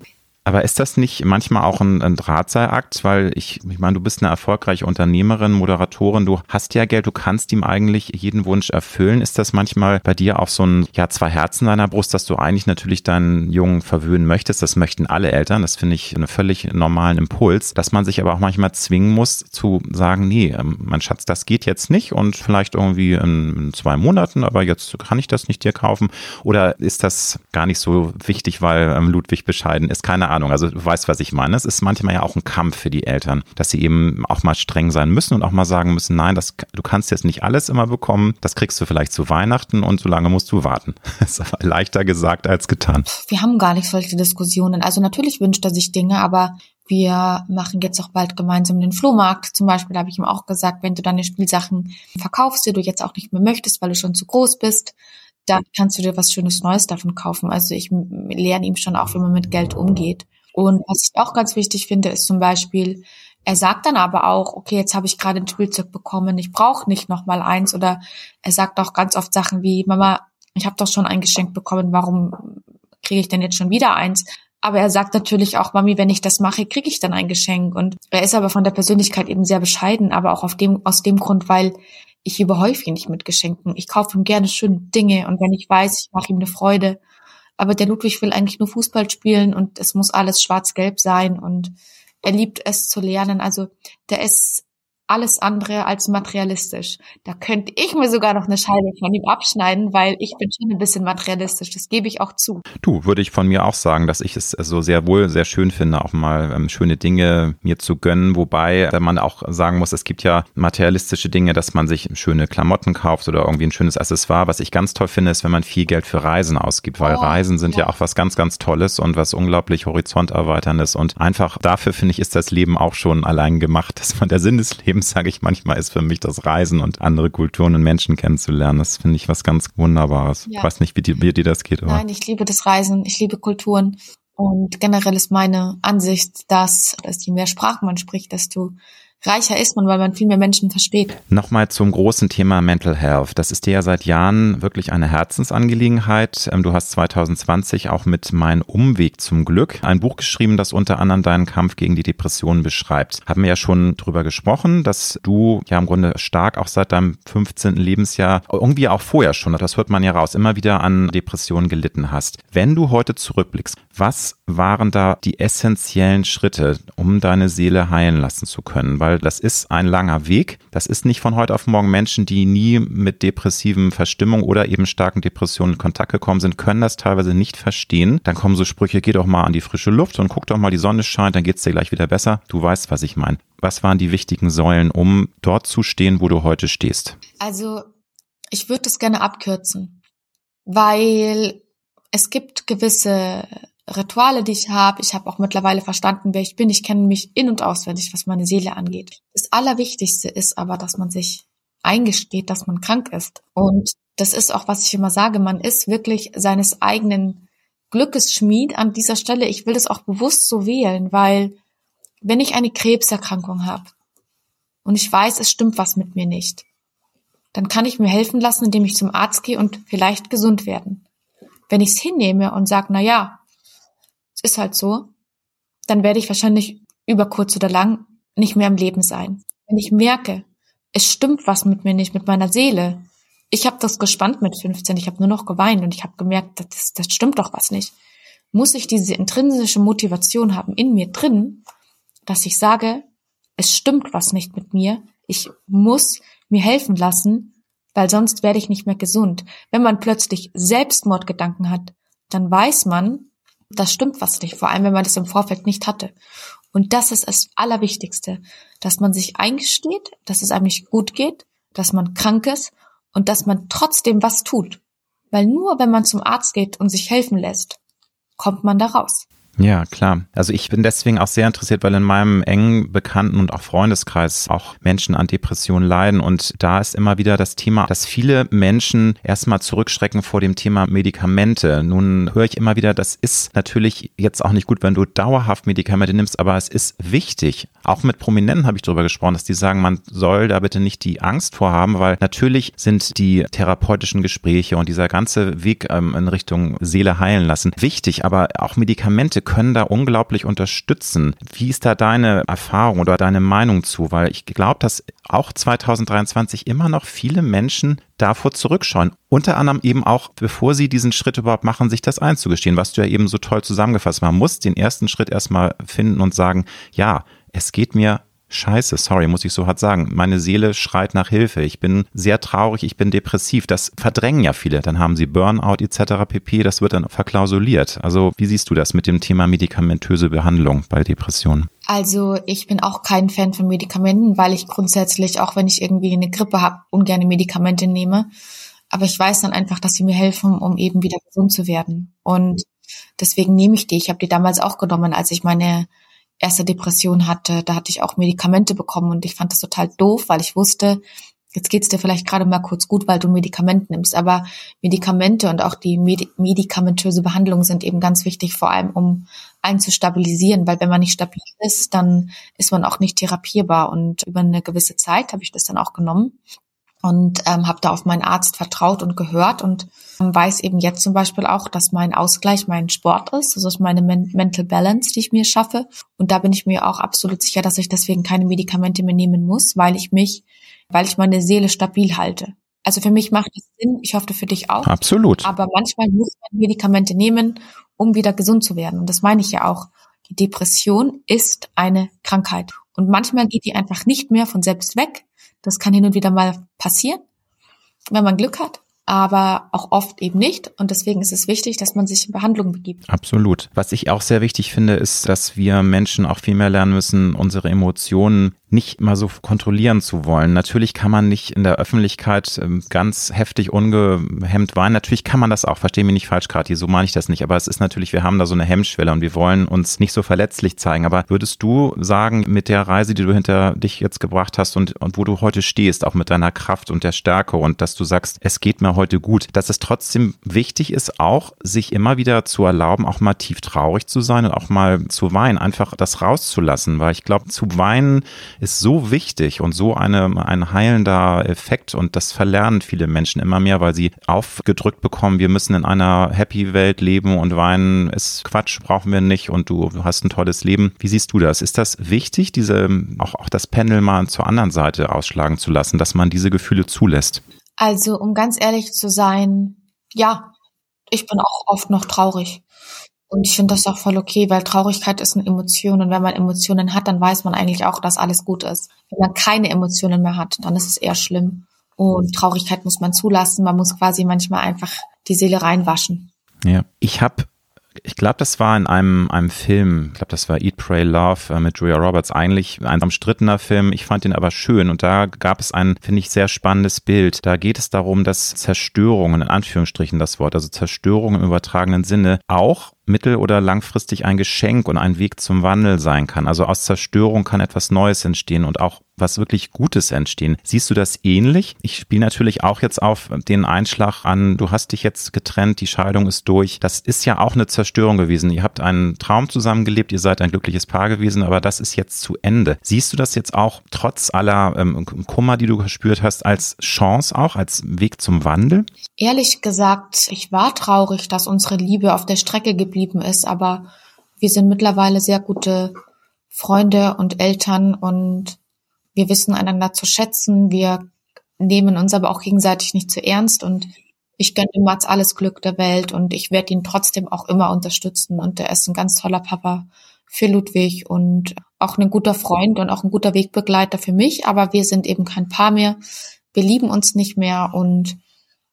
A: Aber ist das nicht manchmal auch ein, ein Drahtseilakt? Weil ich, ich meine, du bist eine erfolgreiche Unternehmerin, Moderatorin, du hast ja Geld, du kannst ihm eigentlich jeden Wunsch erfüllen. Ist das manchmal bei dir auch so ein, ja, zwei Herzen deiner Brust, dass du eigentlich natürlich deinen Jungen verwöhnen möchtest? Das möchten alle Eltern. Das finde ich einen völlig normalen Impuls, dass man sich aber auch manchmal zwingen muss zu sagen, nee, ähm, mein Schatz, das geht jetzt nicht und vielleicht irgendwie in, zwei Monaten, aber jetzt kann ich das nicht dir kaufen. Oder ist das gar nicht so wichtig, weil ähm, Ludwig bescheiden ist? Keine Ahnung. Also du weißt, was ich meine. Es ist manchmal ja auch ein Kampf für die Eltern, dass sie eben auch mal streng sein müssen und auch mal sagen müssen, nein, das, du kannst jetzt nicht alles immer bekommen. Das kriegst du vielleicht zu Weihnachten und so lange musst du warten. Das ist aber leichter gesagt als getan.
B: Wir haben gar nicht solche Diskussionen. Also natürlich wünscht er sich Dinge, aber wir machen jetzt auch bald gemeinsam den Flohmarkt. Zum Beispiel habe ich ihm auch gesagt, wenn du deine Spielsachen verkaufst, die du jetzt auch nicht mehr möchtest, weil du schon zu groß bist, dann kannst du dir was Schönes Neues davon kaufen. Also ich lerne ihm schon auch, wie man mit Geld umgeht. Und was ich auch ganz wichtig finde, ist zum Beispiel, er sagt dann aber auch, okay, jetzt habe ich gerade ein Spielzeug bekommen, ich brauche nicht noch mal eins. Oder er sagt auch ganz oft Sachen wie, Mama, ich habe doch schon ein Geschenk bekommen, warum kriege ich denn jetzt schon wieder eins? Aber er sagt natürlich auch, Mami, wenn ich das mache, kriege ich dann ein Geschenk. Und er ist aber von der Persönlichkeit eben sehr bescheiden, aber auch auf dem, aus dem Grund, weil ich überhäufe ihn nicht mit Geschenken. Ich kaufe ihm gerne schöne Dinge und wenn ich weiß, ich mache ihm eine Freude. Aber der Ludwig will eigentlich nur Fußball spielen und es muss alles schwarz-gelb sein und er liebt es zu lernen. Also der ist alles andere als materialistisch. Da könnte ich mir sogar noch eine Scheibe von ihm abschneiden, weil ich bin schon ein bisschen materialistisch. Das gebe ich auch zu.
A: Du, würde ich von mir auch sagen, dass ich es so sehr wohl sehr schön finde, auch mal ähm, schöne Dinge mir zu gönnen. Wobei man auch sagen muss, es gibt ja materialistische Dinge, dass man sich schöne Klamotten kauft oder irgendwie ein schönes Accessoire. Was ich ganz toll finde, ist, wenn man viel Geld für Reisen ausgibt, weil oh, Reisen sind ja. ja auch was ganz, ganz Tolles und was unglaublich horizonterweiterndes. Und einfach dafür finde ich, ist das Leben auch schon allein gemacht, dass man der Sinn des Lebens sage ich manchmal, ist für mich das Reisen und andere Kulturen und Menschen kennenzulernen. Das finde ich was ganz Wunderbares. Ja. Ich weiß nicht, wie dir, wie dir das geht.
B: Aber. Nein, ich liebe das Reisen, ich liebe Kulturen. Und generell ist meine Ansicht, dass, dass je mehr Sprachen man spricht, desto reicher ist man, weil man viel mehr Menschen versteht.
A: Nochmal zum großen Thema Mental Health. Das ist dir ja seit Jahren wirklich eine Herzensangelegenheit. Ähm, du hast 2020 auch mit Mein Umweg zum Glück ein Buch geschrieben, das unter anderem deinen Kampf gegen die Depression beschreibt. Haben wir ja schon drüber gesprochen, dass du ja im Grunde stark auch seit deinem 15. Lebensjahr, irgendwie auch vorher schon, das hört man ja raus, immer wieder an Depressionen gelitten hast. Wenn du heute zurückblickst, was waren da die essentiellen Schritte, um deine Seele heilen lassen zu können? Weil das ist ein langer Weg. Das ist nicht von heute auf morgen Menschen, die nie mit depressiven Verstimmungen oder eben starken Depressionen in Kontakt gekommen sind, können das teilweise nicht verstehen. Dann kommen so Sprüche, geh doch mal an die frische Luft und guck doch mal, die Sonne scheint, dann geht's dir gleich wieder besser. Du weißt, was ich meine. Was waren die wichtigen Säulen, um dort zu stehen, wo du heute stehst?
B: Also, ich würde das gerne abkürzen, weil es gibt gewisse Rituale, die ich habe. Ich habe auch mittlerweile verstanden, wer ich bin. Ich kenne mich in und auswendig, was meine Seele angeht. Das Allerwichtigste ist aber, dass man sich eingesteht, dass man krank ist. Und das ist auch, was ich immer sage, man ist wirklich seines eigenen Glückes Schmied an dieser Stelle. Ich will das auch bewusst so wählen, weil wenn ich eine Krebserkrankung habe und ich weiß, es stimmt was mit mir nicht, dann kann ich mir helfen lassen, indem ich zum Arzt gehe und vielleicht gesund werden. Wenn ich es hinnehme und sage, na ja, ist halt so, dann werde ich wahrscheinlich über kurz oder lang nicht mehr im Leben sein. Wenn ich merke, es stimmt was mit mir nicht, mit meiner Seele. Ich habe das gespannt mit 15, ich habe nur noch geweint und ich habe gemerkt, das, das stimmt doch was nicht. Muss ich diese intrinsische Motivation haben in mir drin, dass ich sage, es stimmt was nicht mit mir, ich muss mir helfen lassen, weil sonst werde ich nicht mehr gesund. Wenn man plötzlich Selbstmordgedanken hat, dann weiß man, das stimmt was nicht, vor allem wenn man das im Vorfeld nicht hatte. Und das ist das Allerwichtigste, dass man sich eingesteht, dass es einem nicht gut geht, dass man krank ist und dass man trotzdem was tut. Weil nur wenn man zum Arzt geht und sich helfen lässt, kommt man da raus.
A: Ja, klar. Also ich bin deswegen auch sehr interessiert, weil in meinem engen Bekannten- und auch Freundeskreis auch Menschen an Depressionen leiden. Und da ist immer wieder das Thema, dass viele Menschen erstmal zurückschrecken vor dem Thema Medikamente. Nun höre ich immer wieder, das ist natürlich jetzt auch nicht gut, wenn du dauerhaft Medikamente nimmst, aber es ist wichtig. Auch mit Prominenten habe ich darüber gesprochen, dass die sagen, man soll da bitte nicht die Angst vorhaben, weil natürlich sind die therapeutischen Gespräche und dieser ganze Weg ähm, in Richtung Seele heilen lassen wichtig, aber auch Medikamente können da unglaublich unterstützen. Wie ist da deine Erfahrung oder deine Meinung zu? Weil ich glaube, dass auch 2023 immer noch viele Menschen davor zurückschauen. Unter anderem eben auch, bevor sie diesen Schritt überhaupt machen, sich das einzugestehen, was du ja eben so toll zusammengefasst hast. Man muss den ersten Schritt erstmal finden und sagen, ja, es geht mir Scheiße, sorry, muss ich so hart sagen. Meine Seele schreit nach Hilfe. Ich bin sehr traurig, ich bin depressiv. Das verdrängen ja viele. Dann haben sie Burnout etc. pp. Das wird dann verklausuliert. Also wie siehst du das mit dem Thema medikamentöse Behandlung bei Depressionen?
B: Also ich bin auch kein Fan von Medikamenten, weil ich grundsätzlich, auch wenn ich irgendwie eine Grippe habe, ungerne Medikamente nehme. Aber ich weiß dann einfach, dass sie mir helfen, um eben wieder gesund zu werden. Und deswegen nehme ich die. Ich habe die damals auch genommen, als ich meine erste Depression hatte, da hatte ich auch Medikamente bekommen und ich fand das total doof, weil ich wusste, jetzt geht's dir vielleicht gerade mal kurz gut, weil du Medikament nimmst. Aber Medikamente und auch die Medi medikamentöse Behandlung sind eben ganz wichtig, vor allem um einen zu stabilisieren, weil wenn man nicht stabil ist, dann ist man auch nicht therapierbar. Und über eine gewisse Zeit habe ich das dann auch genommen und ähm, habe da auf meinen Arzt vertraut und gehört und weiß eben jetzt zum Beispiel auch, dass mein Ausgleich mein Sport ist. Das ist meine Men Mental Balance, die ich mir schaffe. Und da bin ich mir auch absolut sicher, dass ich deswegen keine Medikamente mehr nehmen muss, weil ich mich, weil ich meine Seele stabil halte. Also für mich macht es Sinn. Ich hoffe für dich auch.
A: Absolut.
B: Aber manchmal muss man Medikamente nehmen, um wieder gesund zu werden. Und das meine ich ja auch. Die Depression ist eine Krankheit. Und manchmal geht die einfach nicht mehr von selbst weg, das kann hin und wieder mal passieren, wenn man Glück hat aber auch oft eben nicht. Und deswegen ist es wichtig, dass man sich in Behandlung begibt.
A: Absolut. Was ich auch sehr wichtig finde, ist, dass wir Menschen auch viel mehr lernen müssen, unsere Emotionen nicht mal so kontrollieren zu wollen. Natürlich kann man nicht in der Öffentlichkeit ähm, ganz heftig ungehemmt weinen. Natürlich kann man das auch. Verstehen mich nicht falsch, Kathi. So meine ich das nicht. Aber es ist natürlich, wir haben da so eine Hemmschwelle und wir wollen uns nicht so verletzlich zeigen. Aber würdest du sagen, mit der Reise, die du hinter dich jetzt gebracht hast und, und wo du heute stehst, auch mit deiner Kraft und der Stärke und dass du sagst, es geht mir heute gut, dass es trotzdem wichtig ist, auch sich immer wieder zu erlauben, auch mal tief traurig zu sein und auch mal zu weinen, einfach das rauszulassen. Weil ich glaube, zu weinen ist so wichtig und so eine, ein heilender Effekt und das verlernen viele Menschen immer mehr, weil sie aufgedrückt bekommen, wir müssen in einer Happy Welt leben und weinen ist Quatsch, brauchen wir nicht und du hast ein tolles Leben. Wie siehst du das? Ist das wichtig, diese, auch, auch das Pendel mal zur anderen Seite ausschlagen zu lassen, dass man diese Gefühle zulässt?
B: Also, um ganz ehrlich zu sein, ja, ich bin auch oft noch traurig. Und ich finde das auch voll okay, weil Traurigkeit ist eine Emotion und wenn man Emotionen hat, dann weiß man eigentlich auch, dass alles gut ist. Wenn man keine Emotionen mehr hat, dann ist es eher schlimm. Und Traurigkeit muss man zulassen. Man muss quasi manchmal einfach die Seele reinwaschen.
A: Ja, ich habe ich glaube, das war in einem, einem Film, ich glaube, das war Eat, Pray, Love äh, mit Julia Roberts, eigentlich ein umstrittener Film. Ich fand ihn aber schön und da gab es ein, finde ich, sehr spannendes Bild. Da geht es darum, dass Zerstörungen, in Anführungsstrichen das Wort, also Zerstörung im übertragenen Sinne, auch mittel- oder langfristig ein Geschenk und ein Weg zum Wandel sein kann. Also aus Zerstörung kann etwas Neues entstehen und auch was wirklich Gutes entstehen. Siehst du das ähnlich? Ich spiele natürlich auch jetzt auf den Einschlag an, du hast dich jetzt getrennt, die Scheidung ist durch. Das ist ja auch eine Zerstörung gewesen. Ihr habt einen Traum zusammengelebt, ihr seid ein glückliches Paar gewesen, aber das ist jetzt zu Ende. Siehst du das jetzt auch trotz aller ähm, Kummer, die du gespürt hast, als Chance auch, als Weg zum Wandel?
B: Ehrlich gesagt, ich war traurig, dass unsere Liebe auf der Strecke geblieben ist, aber wir sind mittlerweile sehr gute Freunde und Eltern und wir wissen einander zu schätzen. Wir nehmen uns aber auch gegenseitig nicht zu ernst und ich gönne dem Mats alles Glück der Welt und ich werde ihn trotzdem auch immer unterstützen und er ist ein ganz toller Papa für Ludwig und auch ein guter Freund und auch ein guter Wegbegleiter für mich, aber wir sind eben kein Paar mehr. Wir lieben uns nicht mehr und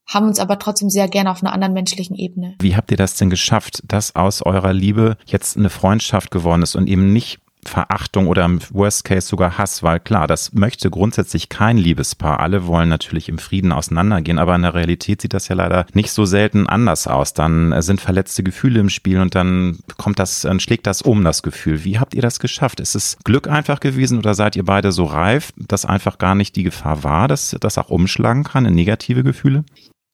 B: haben uns aber trotzdem sehr gerne auf einer anderen menschlichen Ebene.
A: Wie habt ihr das denn geschafft, dass aus eurer Liebe jetzt eine Freundschaft geworden ist und eben nicht Verachtung oder im Worst Case sogar Hass, weil klar, das möchte grundsätzlich kein Liebespaar. Alle wollen natürlich im Frieden auseinandergehen, aber in der Realität sieht das ja leider nicht so selten anders aus. Dann sind verletzte Gefühle im Spiel und dann kommt das, dann schlägt das um, das Gefühl. Wie habt ihr das geschafft? Ist es Glück einfach gewesen oder seid ihr beide so reif, dass einfach gar nicht die Gefahr war, dass das auch umschlagen kann in negative Gefühle?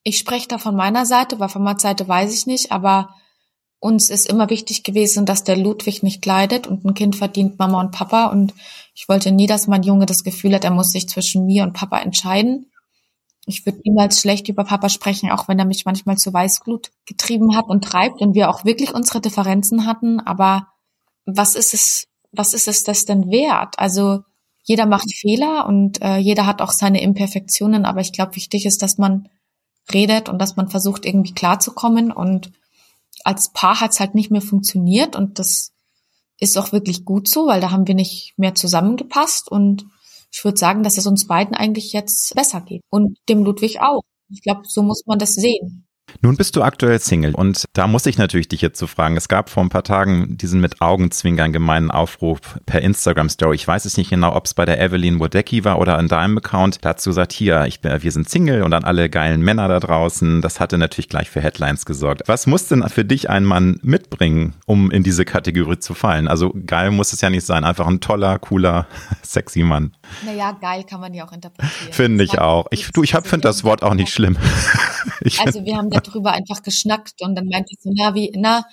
B: Ich spreche da von meiner Seite, weil von meiner Seite weiß ich nicht, aber uns ist immer wichtig gewesen, dass der Ludwig nicht leidet und ein Kind verdient Mama und Papa und ich wollte nie, dass mein Junge das Gefühl hat, er muss sich zwischen mir und Papa entscheiden. Ich würde niemals schlecht über Papa sprechen, auch wenn er mich manchmal zu Weißglut getrieben hat und treibt und wir auch wirklich unsere Differenzen hatten. Aber was ist es, was ist es das denn wert? Also jeder macht Fehler und äh, jeder hat auch seine Imperfektionen, aber ich glaube, wichtig ist, dass man redet und dass man versucht, irgendwie klarzukommen. Und als Paar hat es halt nicht mehr funktioniert und das ist auch wirklich gut so, weil da haben wir nicht mehr zusammengepasst und ich würde sagen, dass es uns beiden eigentlich jetzt besser geht und dem Ludwig auch. Ich glaube, so muss man das sehen.
A: Nun bist du aktuell Single und da muss ich natürlich dich jetzt zu so fragen. Es gab vor ein paar Tagen diesen mit Augenzwinkern gemeinen Aufruf per Instagram Story. Ich weiß es nicht genau, ob es bei der Evelyn Wodecki war oder in deinem Account. Dazu sagt hier, ich bin, wir sind Single und an alle geilen Männer da draußen. Das hatte natürlich gleich für Headlines gesorgt. Was muss denn für dich ein Mann mitbringen, um in diese Kategorie zu fallen? Also geil muss es ja nicht sein, einfach ein toller, cooler, sexy Mann.
B: Naja, geil kann man ja auch interpretieren.
A: Finde ich auch. Ich, du, ich finde das Wort auch nicht schlimm.
B: also wir haben darüber einfach geschnackt und dann meinte sie, na, wie, na,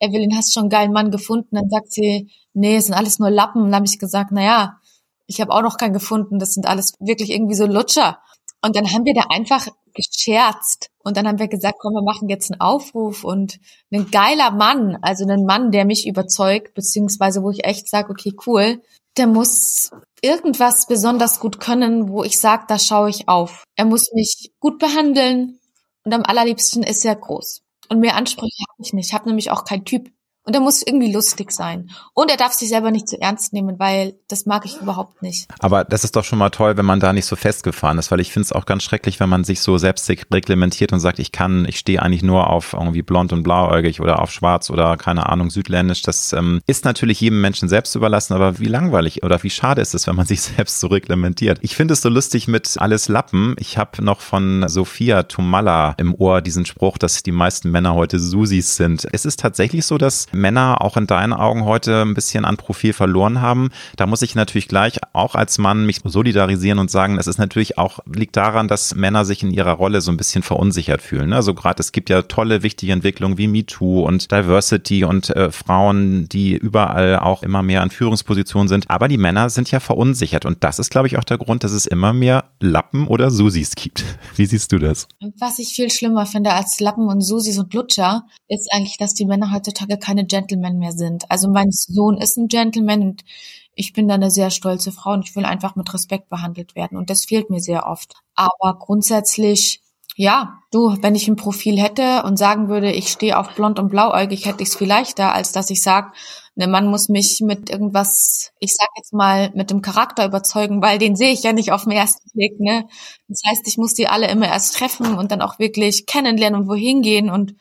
B: Evelyn, hast schon einen geilen Mann gefunden? Dann sagt sie, nee, es sind alles nur Lappen. Und dann habe ich gesagt, na ja, ich habe auch noch keinen gefunden. Das sind alles wirklich irgendwie so Lutscher. Und dann haben wir da einfach gescherzt. Und dann haben wir gesagt, komm, wir machen jetzt einen Aufruf und ein geiler Mann, also ein Mann, der mich überzeugt, beziehungsweise wo ich echt sage, okay, cool, der muss irgendwas besonders gut können, wo ich sage, da schaue ich auf. Er muss mich gut behandeln und am allerliebsten ist er groß. Und mehr Ansprüche habe ich nicht. Ich habe nämlich auch keinen Typ. Und er muss irgendwie lustig sein. Und er darf sich selber nicht zu ernst nehmen, weil das mag ich überhaupt nicht.
A: Aber das ist doch schon mal toll, wenn man da nicht so festgefahren ist, weil ich finde es auch ganz schrecklich, wenn man sich so selbst reglementiert und sagt, ich kann, ich stehe eigentlich nur auf irgendwie blond und blauäugig oder auf schwarz oder keine Ahnung, südländisch. Das ähm, ist natürlich jedem Menschen selbst überlassen, aber wie langweilig oder wie schade ist es, wenn man sich selbst so reglementiert. Ich finde es so lustig mit alles Lappen. Ich habe noch von Sophia Tomalla im Ohr diesen Spruch, dass die meisten Männer heute Susis sind. Es ist tatsächlich so, dass Männer auch in deinen Augen heute ein bisschen an Profil verloren haben. Da muss ich natürlich gleich auch als Mann mich solidarisieren und sagen, es ist natürlich auch, liegt daran, dass Männer sich in ihrer Rolle so ein bisschen verunsichert fühlen. Also gerade es gibt ja tolle, wichtige Entwicklungen wie MeToo und Diversity und äh, Frauen, die überall auch immer mehr an Führungspositionen sind. Aber die Männer sind ja verunsichert und das ist, glaube ich, auch der Grund, dass es immer mehr Lappen oder Susis gibt. Wie siehst du das?
B: Was ich viel schlimmer finde als Lappen und Susis und Lutscher, ist eigentlich, dass die Männer heutzutage keine Gentlemen mehr sind. Also mein Sohn ist ein Gentleman und ich bin da eine sehr stolze Frau und ich will einfach mit Respekt behandelt werden. Und das fehlt mir sehr oft. Aber grundsätzlich, ja, du, wenn ich ein Profil hätte und sagen würde, ich stehe auf blond und blauäugig, hätte ich es viel leichter, als dass ich sage, ne Mann muss mich mit irgendwas, ich sag jetzt mal, mit dem Charakter überzeugen, weil den sehe ich ja nicht auf den ersten Blick, ne? Das heißt, ich muss die alle immer erst treffen und dann auch wirklich kennenlernen und wohin gehen und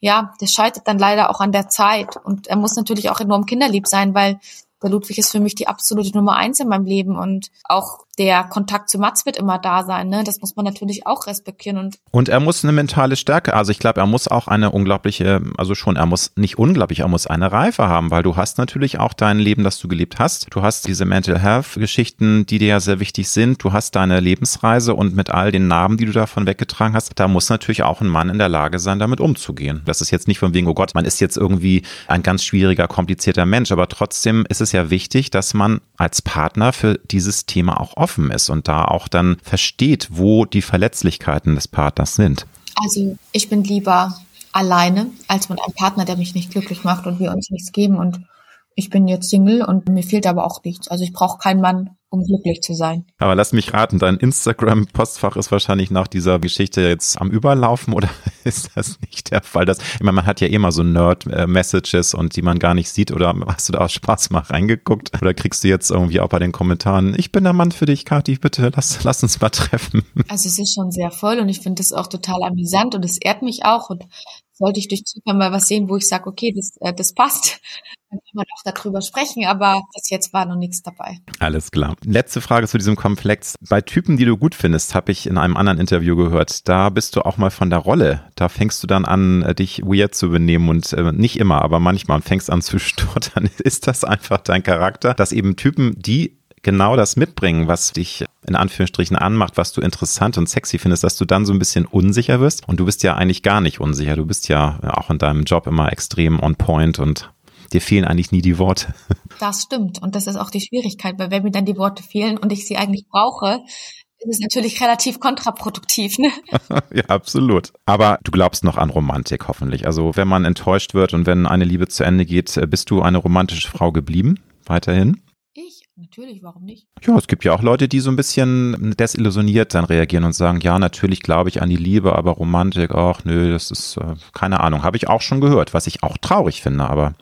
B: ja, das scheitert dann leider auch an der Zeit. Und er muss natürlich auch enorm kinderlieb sein, weil der Ludwig ist für mich die absolute Nummer eins in meinem Leben und auch der Kontakt zu Mats wird immer da sein. Ne? Das muss man natürlich auch respektieren. Und,
A: und er muss eine mentale Stärke, also ich glaube, er muss auch eine unglaubliche, also schon, er muss nicht unglaublich, er muss eine Reife haben, weil du hast natürlich auch dein Leben, das du gelebt hast. Du hast diese Mental Health Geschichten, die dir ja sehr wichtig sind. Du hast deine Lebensreise und mit all den Narben, die du davon weggetragen hast, da muss natürlich auch ein Mann in der Lage sein, damit umzugehen. Das ist jetzt nicht von wegen, oh Gott, man ist jetzt irgendwie ein ganz schwieriger, komplizierter Mensch, aber trotzdem ist es ja wichtig, dass man als Partner für dieses Thema auch offen ist und da auch dann versteht, wo die Verletzlichkeiten des Partners sind.
B: Also ich bin lieber alleine als mit einem Partner, der mich nicht glücklich macht und wir uns nichts geben. Und ich bin jetzt Single und mir fehlt aber auch nichts. Also ich brauche keinen Mann, um glücklich zu sein.
A: Aber lass mich raten, dein Instagram-Postfach ist wahrscheinlich nach dieser Geschichte jetzt am Überlaufen oder ist das nicht der Fall? Das, ich meine, man hat ja immer so Nerd-Messages und die man gar nicht sieht oder hast du da aus Spaß mal reingeguckt? Oder kriegst du jetzt irgendwie auch bei den Kommentaren, ich bin der Mann für dich, Kathi, bitte lass, lass uns mal treffen.
B: Also es ist schon sehr voll und ich finde das auch total amüsant und es ehrt mich auch und sollte ich durch Zufall mal was sehen, wo ich sage, okay, das, äh, das passt, dann kann man auch darüber sprechen, aber bis jetzt war noch nichts dabei.
A: Alles klar. Letzte Frage zu diesem Komplex. Bei Typen, die du gut findest, habe ich in einem anderen Interview gehört, da bist du auch mal von der Rolle. Da fängst du dann an, äh, dich weird zu benehmen und äh, nicht immer, aber manchmal und fängst an zu stottern. Ist das einfach dein Charakter, dass eben Typen, die genau das mitbringen, was dich in Anführungsstrichen anmacht, was du interessant und sexy findest, dass du dann so ein bisschen unsicher wirst. Und du bist ja eigentlich gar nicht unsicher. Du bist ja auch in deinem Job immer extrem on point und dir fehlen eigentlich nie die Worte.
B: Das stimmt. Und das ist auch die Schwierigkeit, weil wenn mir dann die Worte fehlen und ich sie eigentlich brauche, ist es natürlich relativ kontraproduktiv. Ne?
A: ja, absolut. Aber du glaubst noch an Romantik hoffentlich. Also wenn man enttäuscht wird und wenn eine Liebe zu Ende geht, äh, bist du eine romantische Frau geblieben? Weiterhin?
B: Ich? Natürlich, warum nicht?
A: Ja, es gibt ja auch Leute, die so ein bisschen desillusioniert dann reagieren und sagen, ja, natürlich glaube ich an die Liebe, aber Romantik, ach nö, das ist äh, keine Ahnung, habe ich auch schon gehört, was ich auch traurig finde, aber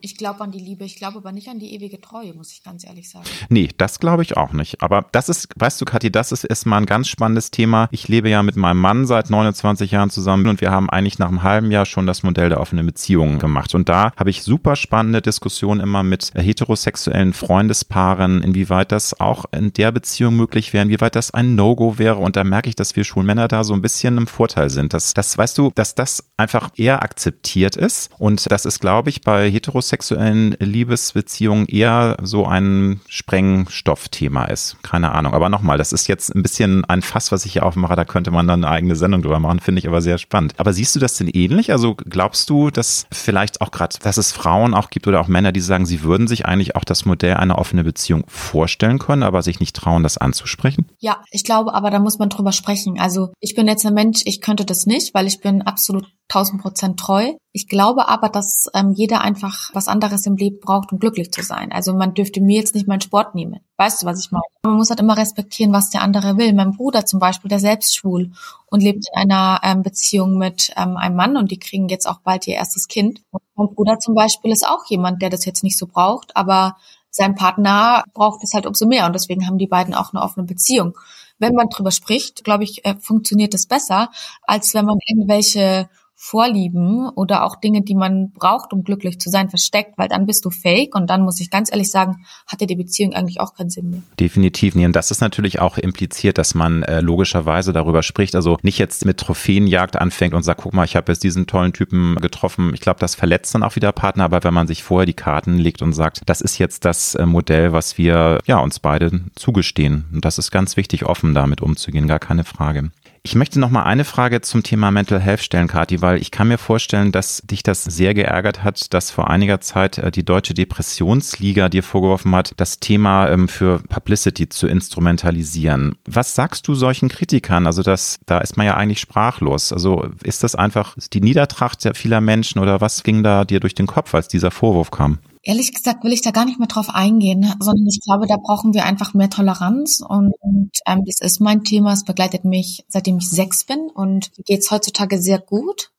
B: ich glaube an die Liebe, ich glaube aber nicht an die ewige Treue, muss ich ganz ehrlich sagen.
A: Nee, das glaube ich auch nicht. Aber das ist, weißt du, Kathi, das ist erstmal ein ganz spannendes Thema. Ich lebe ja mit meinem Mann seit 29 Jahren zusammen und wir haben eigentlich nach einem halben Jahr schon das Modell der offenen Beziehung gemacht. Und da habe ich super spannende Diskussionen immer mit heterosexuellen Freundespaaren, inwieweit das auch in der Beziehung möglich wäre, inwieweit das ein No-Go wäre. Und da merke ich, dass wir Schulmänner da so ein bisschen im Vorteil sind. Dass das, weißt du, dass das einfach eher akzeptiert ist. Und das ist, glaube ich, bei heterosexuellen heterosexuellen Liebesbeziehungen eher so ein Sprengstoffthema ist. Keine Ahnung. Aber nochmal, das ist jetzt ein bisschen ein Fass, was ich hier aufmache. Da könnte man dann eine eigene Sendung drüber machen. Finde ich aber sehr spannend. Aber siehst du das denn ähnlich? Also glaubst du, dass vielleicht auch gerade, dass es Frauen auch gibt oder auch Männer, die sagen, sie würden sich eigentlich auch das Modell einer offenen Beziehung vorstellen können, aber sich nicht trauen, das anzusprechen?
B: Ja, ich glaube, aber da muss man drüber sprechen. Also ich bin jetzt ein Mensch, ich könnte das nicht, weil ich bin absolut 1000 Prozent treu. Ich glaube aber, dass ähm, jeder einfach was anderes im Leben braucht, um glücklich zu sein. Also man dürfte mir jetzt nicht meinen Sport nehmen. Weißt du, was ich meine? Man muss halt immer respektieren, was der andere will. Mein Bruder zum Beispiel, der selbst schwul und lebt in einer ähm, Beziehung mit ähm, einem Mann und die kriegen jetzt auch bald ihr erstes Kind. Und mein Bruder zum Beispiel ist auch jemand, der das jetzt nicht so braucht, aber sein Partner braucht es halt umso mehr und deswegen haben die beiden auch eine offene Beziehung. Wenn man drüber spricht, glaube ich, äh, funktioniert es besser, als wenn man irgendwelche Vorlieben oder auch Dinge, die man braucht, um glücklich zu sein, versteckt, weil dann bist du fake und dann muss ich ganz ehrlich sagen, hatte die Beziehung eigentlich auch keinen Sinn mehr.
A: Definitiv nie. Und das ist natürlich auch impliziert, dass man äh, logischerweise darüber spricht. Also nicht jetzt mit Trophäenjagd anfängt und sagt, guck mal, ich habe jetzt diesen tollen Typen getroffen. Ich glaube, das verletzt dann auch wieder Partner. Aber wenn man sich vorher die Karten legt und sagt, das ist jetzt das äh, Modell, was wir ja uns beide zugestehen. Und das ist ganz wichtig, offen damit umzugehen, gar keine Frage. Ich möchte noch mal eine Frage zum Thema Mental Health stellen, Kathi, weil ich kann mir vorstellen, dass dich das sehr geärgert hat, dass vor einiger Zeit äh, die Deutsche Depressionsliga dir vorgeworfen hat, das Thema ähm, für Publicity zu instrumentalisieren. Was sagst du solchen Kritikern? Also das, da ist man ja eigentlich sprachlos. Also ist das einfach die Niedertracht vieler Menschen oder was ging da dir durch den Kopf, als dieser Vorwurf kam?
B: Ehrlich gesagt will ich da gar nicht mehr drauf eingehen, sondern ich glaube, da brauchen wir einfach mehr Toleranz und, und ähm, das ist mein Thema. Es begleitet mich, seitdem ich sechs bin und mir geht's heutzutage sehr gut.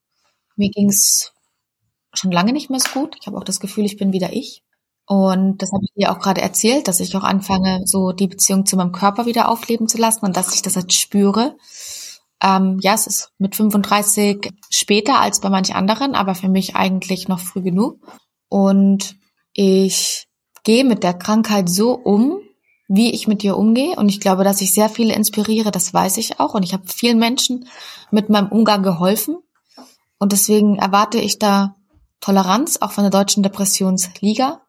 B: Mir ging's schon lange nicht mehr so gut. Ich habe auch das Gefühl, ich bin wieder ich. Und das habe ich dir auch gerade erzählt, dass ich auch anfange, so die Beziehung zu meinem Körper wieder aufleben zu lassen und dass ich das jetzt spüre. Ähm, ja, es ist mit 35 später als bei manch anderen, aber für mich eigentlich noch früh genug. Und ich gehe mit der Krankheit so um, wie ich mit ihr umgehe. Und ich glaube, dass ich sehr viele inspiriere, das weiß ich auch. Und ich habe vielen Menschen mit meinem Umgang geholfen. Und deswegen erwarte ich da Toleranz, auch von der Deutschen Depressionsliga,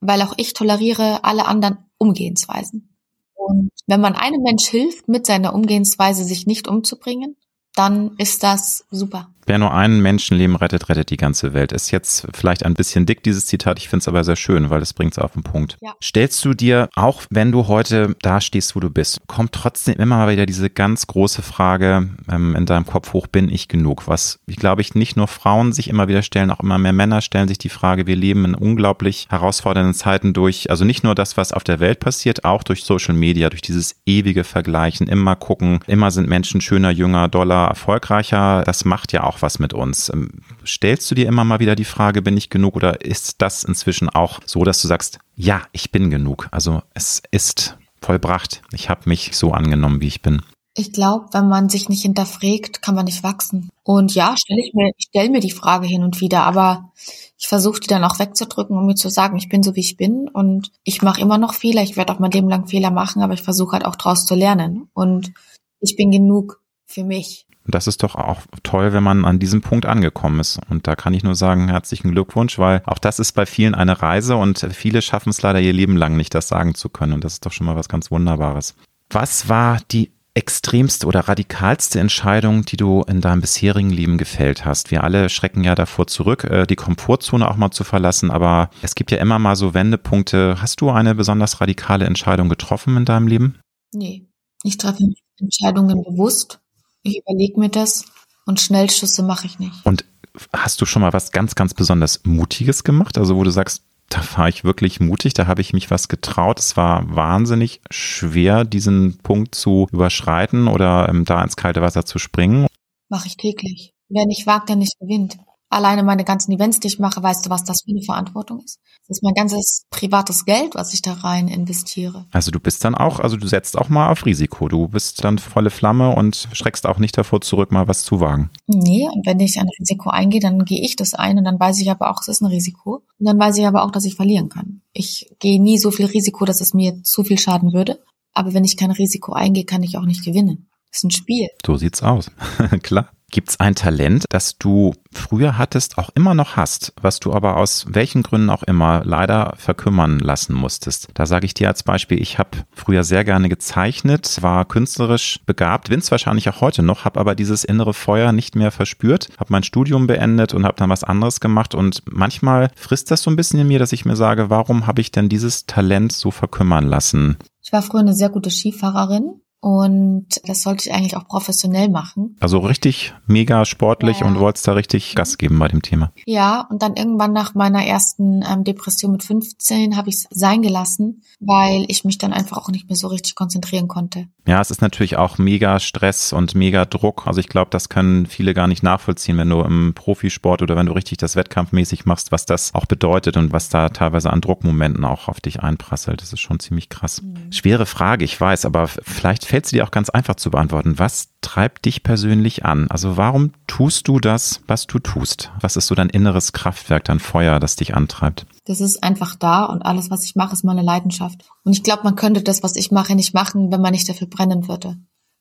B: weil auch ich toleriere alle anderen Umgehensweisen. Und wenn man einem Mensch hilft, mit seiner Umgehensweise sich nicht umzubringen, dann ist das super.
A: Wer nur einen Menschenleben rettet, rettet die ganze Welt. Ist jetzt vielleicht ein bisschen dick, dieses Zitat. Ich finde es aber sehr schön, weil es bringt es auf den Punkt. Ja. Stellst du dir, auch wenn du heute da stehst, wo du bist, kommt trotzdem immer mal wieder diese ganz große Frage ähm, in deinem Kopf hoch, bin ich genug? Was, ich glaube, ich nicht nur Frauen sich immer wieder stellen, auch immer mehr Männer stellen sich die Frage, wir leben in unglaublich herausfordernden Zeiten durch, also nicht nur das, was auf der Welt passiert, auch durch Social Media, durch dieses ewige Vergleichen, immer gucken, immer sind Menschen schöner, jünger, doller, erfolgreicher. Das macht ja auch was mit uns. Ähm, stellst du dir immer mal wieder die Frage, bin ich genug oder ist das inzwischen auch so, dass du sagst, ja, ich bin genug. Also es ist vollbracht. Ich habe mich so angenommen, wie ich bin.
B: Ich glaube, wenn man sich nicht hinterfragt, kann man nicht wachsen. Und ja, stelle ich mir, stelle mir die Frage hin und wieder, aber ich versuche die dann auch wegzudrücken, um mir zu sagen, ich bin so wie ich bin und ich mache immer noch Fehler. Ich werde auch mein Leben lang Fehler machen, aber ich versuche halt auch daraus zu lernen. Und ich bin genug für mich.
A: Und das ist doch auch toll, wenn man an diesem Punkt angekommen ist. Und da kann ich nur sagen, herzlichen Glückwunsch, weil auch das ist bei vielen eine Reise und viele schaffen es leider ihr Leben lang nicht, das sagen zu können. Und das ist doch schon mal was ganz Wunderbares. Was war die extremste oder radikalste Entscheidung, die du in deinem bisherigen Leben gefällt hast? Wir alle schrecken ja davor zurück, äh, die Komfortzone auch mal zu verlassen, aber es gibt ja immer mal so Wendepunkte. Hast du eine besonders radikale Entscheidung getroffen in deinem Leben?
B: Nee, Ich treffe Entscheidungen bewusst. Ich überlege mir das und Schnellschüsse mache ich nicht.
A: Und hast du schon mal was ganz, ganz besonders Mutiges gemacht? Also wo du sagst, da war ich wirklich mutig, da habe ich mich was getraut. Es war wahnsinnig schwer, diesen Punkt zu überschreiten oder ähm, da ins kalte Wasser zu springen.
B: Mache ich täglich. Wer nicht wagt, der nicht gewinnt alleine meine ganzen Events, die ich mache, weißt du, was das für eine Verantwortung ist? Das ist mein ganzes privates Geld, was ich da rein investiere.
A: Also du bist dann auch, also du setzt auch mal auf Risiko. Du bist dann volle Flamme und schreckst auch nicht davor zurück, mal was zu wagen.
B: Nee, und wenn ich ein Risiko eingehe, dann gehe ich das ein und dann weiß ich aber auch, es ist ein Risiko. Und dann weiß ich aber auch, dass ich verlieren kann. Ich gehe nie so viel Risiko, dass es mir zu viel schaden würde. Aber wenn ich kein Risiko eingehe, kann ich auch nicht gewinnen. Das ist ein Spiel.
A: So sieht's aus. Klar. Gibt es ein Talent, das du früher hattest, auch immer noch hast, was du aber aus welchen Gründen auch immer leider verkümmern lassen musstest? Da sage ich dir als Beispiel, ich habe früher sehr gerne gezeichnet, war künstlerisch begabt, bin es wahrscheinlich auch heute noch, habe aber dieses innere Feuer nicht mehr verspürt, habe mein Studium beendet und habe dann was anderes gemacht und manchmal frisst das so ein bisschen in mir, dass ich mir sage, warum habe ich denn dieses Talent so verkümmern lassen?
B: Ich war früher eine sehr gute Skifahrerin und das sollte ich eigentlich auch professionell machen.
A: Also richtig mega sportlich ja. und wolltest da richtig Gas geben bei dem Thema.
B: Ja, und dann irgendwann nach meiner ersten ähm, Depression mit 15 habe ich es sein gelassen, weil ich mich dann einfach auch nicht mehr so richtig konzentrieren konnte.
A: Ja, es ist natürlich auch mega Stress und mega Druck. Also ich glaube, das können viele gar nicht nachvollziehen, wenn du im Profisport oder wenn du richtig das wettkampfmäßig machst, was das auch bedeutet und was da teilweise an Druckmomenten auch auf dich einprasselt. Das ist schon ziemlich krass. Mhm. Schwere Frage, ich weiß, aber vielleicht fällt sie dir auch ganz einfach zu beantworten. Was treibt dich persönlich an? Also warum tust du das, was du tust? Was ist so dein inneres Kraftwerk, dein Feuer, das dich antreibt?
B: Das ist einfach da und alles, was ich mache, ist meine Leidenschaft. Und ich glaube, man könnte das, was ich mache, nicht machen, wenn man nicht dafür brennen würde.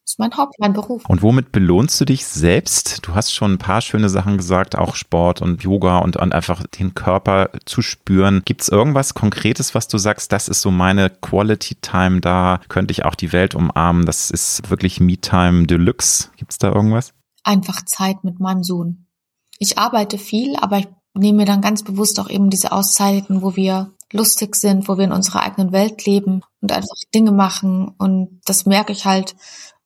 B: Das ist mein Haupt, mein Beruf.
A: Und womit belohnst du dich selbst? Du hast schon ein paar schöne Sachen gesagt, auch Sport und Yoga und, und einfach den Körper zu spüren. Gibt es irgendwas Konkretes, was du sagst, das ist so meine Quality Time, da könnte ich auch die Welt umarmen. Das ist wirklich Me Time Deluxe. Gibt es da irgendwas?
B: Einfach Zeit mit meinem Sohn. Ich arbeite viel, aber ich nehme mir dann ganz bewusst auch eben diese Auszeiten, wo wir lustig sind, wo wir in unserer eigenen Welt leben und einfach Dinge machen. Und das merke ich halt,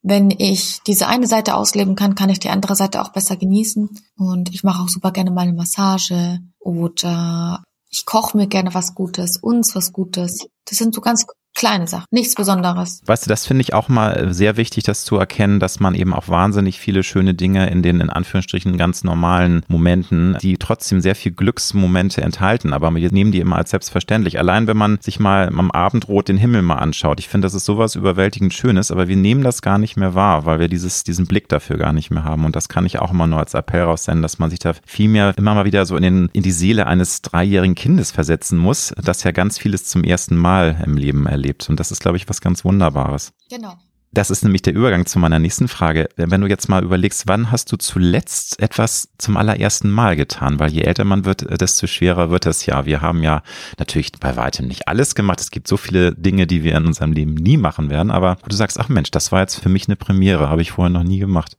B: wenn ich diese eine Seite ausleben kann, kann ich die andere Seite auch besser genießen. Und ich mache auch super gerne mal eine Massage oder ich koche mir gerne was Gutes, uns was Gutes. Das sind so ganz kleine Sachen, nichts Besonderes.
A: Weißt du, das finde ich auch mal sehr wichtig, das zu erkennen, dass man eben auch wahnsinnig viele schöne Dinge in den in Anführungsstrichen ganz normalen Momenten, die trotzdem sehr viel Glücksmomente enthalten, aber wir nehmen die immer als selbstverständlich. Allein wenn man sich mal am Abendrot den Himmel mal anschaut, ich finde, das ist sowas überwältigend Schönes, aber wir nehmen das gar nicht mehr wahr, weil wir dieses, diesen Blick dafür gar nicht mehr haben. Und das kann ich auch immer nur als Appell raussenden, dass man sich da viel mehr immer mal wieder so in, den, in die Seele eines dreijährigen Kindes versetzen muss, das ja ganz vieles zum ersten Mal im Leben erlebt. Und das ist, glaube ich, was ganz Wunderbares.
B: Genau.
A: Das ist nämlich der Übergang zu meiner nächsten Frage. Wenn du jetzt mal überlegst, wann hast du zuletzt etwas zum allerersten Mal getan? Weil je älter man wird, desto schwerer wird es ja. Wir haben ja natürlich bei weitem nicht alles gemacht. Es gibt so viele Dinge, die wir in unserem Leben nie machen werden. Aber du sagst, ach Mensch, das war jetzt für mich eine Premiere, habe ich vorher noch nie gemacht.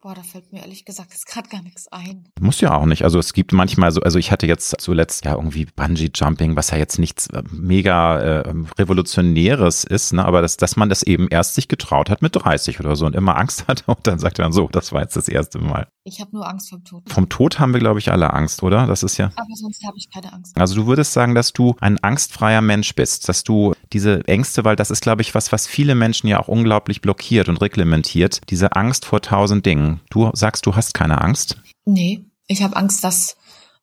B: Boah, da fällt mir ehrlich gesagt jetzt gerade gar nichts ein.
A: Muss ja auch nicht. Also es gibt manchmal so, also ich hatte jetzt zuletzt ja irgendwie Bungee Jumping, was ja jetzt nichts äh, mega äh, revolutionäres ist, ne? aber dass, dass man das eben erst sich getraut hat mit 30 oder so und immer Angst hatte und dann sagt man so, das war jetzt das erste Mal.
B: Ich habe nur Angst vom Tod.
A: Vom Tod haben wir, glaube ich, alle Angst, oder? Das ist ja.
B: Aber sonst habe ich keine Angst.
A: Also du würdest sagen, dass du ein angstfreier Mensch bist, dass du diese Ängste, weil das ist, glaube ich, was, was viele Menschen ja auch unglaublich blockiert und reglementiert, diese Angst vor tausend Dingen. Du sagst, du hast keine Angst?
B: Nee, ich habe Angst, dass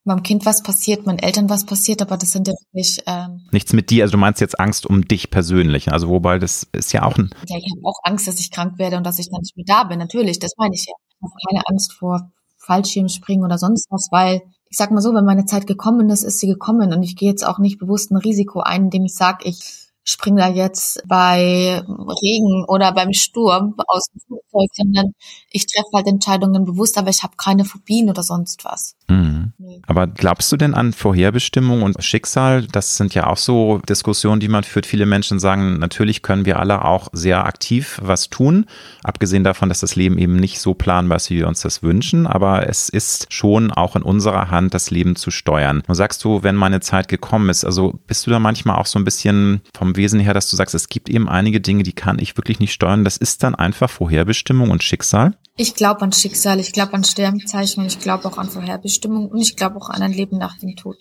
B: meinem Kind was passiert, meinen Eltern was passiert, aber das sind ja wirklich ähm,
A: nichts mit dir. Also du meinst jetzt Angst um dich persönlich. Also wobei das ist ja auch ein.
B: Ja, ich habe auch Angst, dass ich krank werde und dass ich dann nicht mehr da bin. Natürlich, das meine ich ja. Ich habe keine Angst vor Fallschirmspringen oder sonst was, weil ich sag mal so, wenn meine Zeit gekommen ist, ist sie gekommen und ich gehe jetzt auch nicht bewusst ein Risiko ein, indem ich sage, ich springe da jetzt bei Regen oder beim Sturm aus dem Flugzeug, sondern ich treffe halt Entscheidungen bewusst, aber ich habe keine Phobien oder sonst was.
A: Mhm. Nee. Aber glaubst du denn an Vorherbestimmung und Schicksal? Das sind ja auch so Diskussionen, die man führt. Viele Menschen sagen, natürlich können wir alle auch sehr aktiv was tun, abgesehen davon, dass das Leben eben nicht so planbar ist, wie wir uns das wünschen, aber es ist schon auch in unserer Hand, das Leben zu steuern. Und sagst du, wenn meine Zeit gekommen ist, also bist du da manchmal auch so ein bisschen vom Wesen her, dass du sagst, es gibt eben einige Dinge, die kann ich wirklich nicht steuern. Das ist dann einfach Vorherbestimmung und Schicksal?
B: Ich glaube an Schicksal, ich glaube an Sternzeichen ich glaube auch an Vorherbestimmung und ich glaube auch an ein Leben nach dem Tod.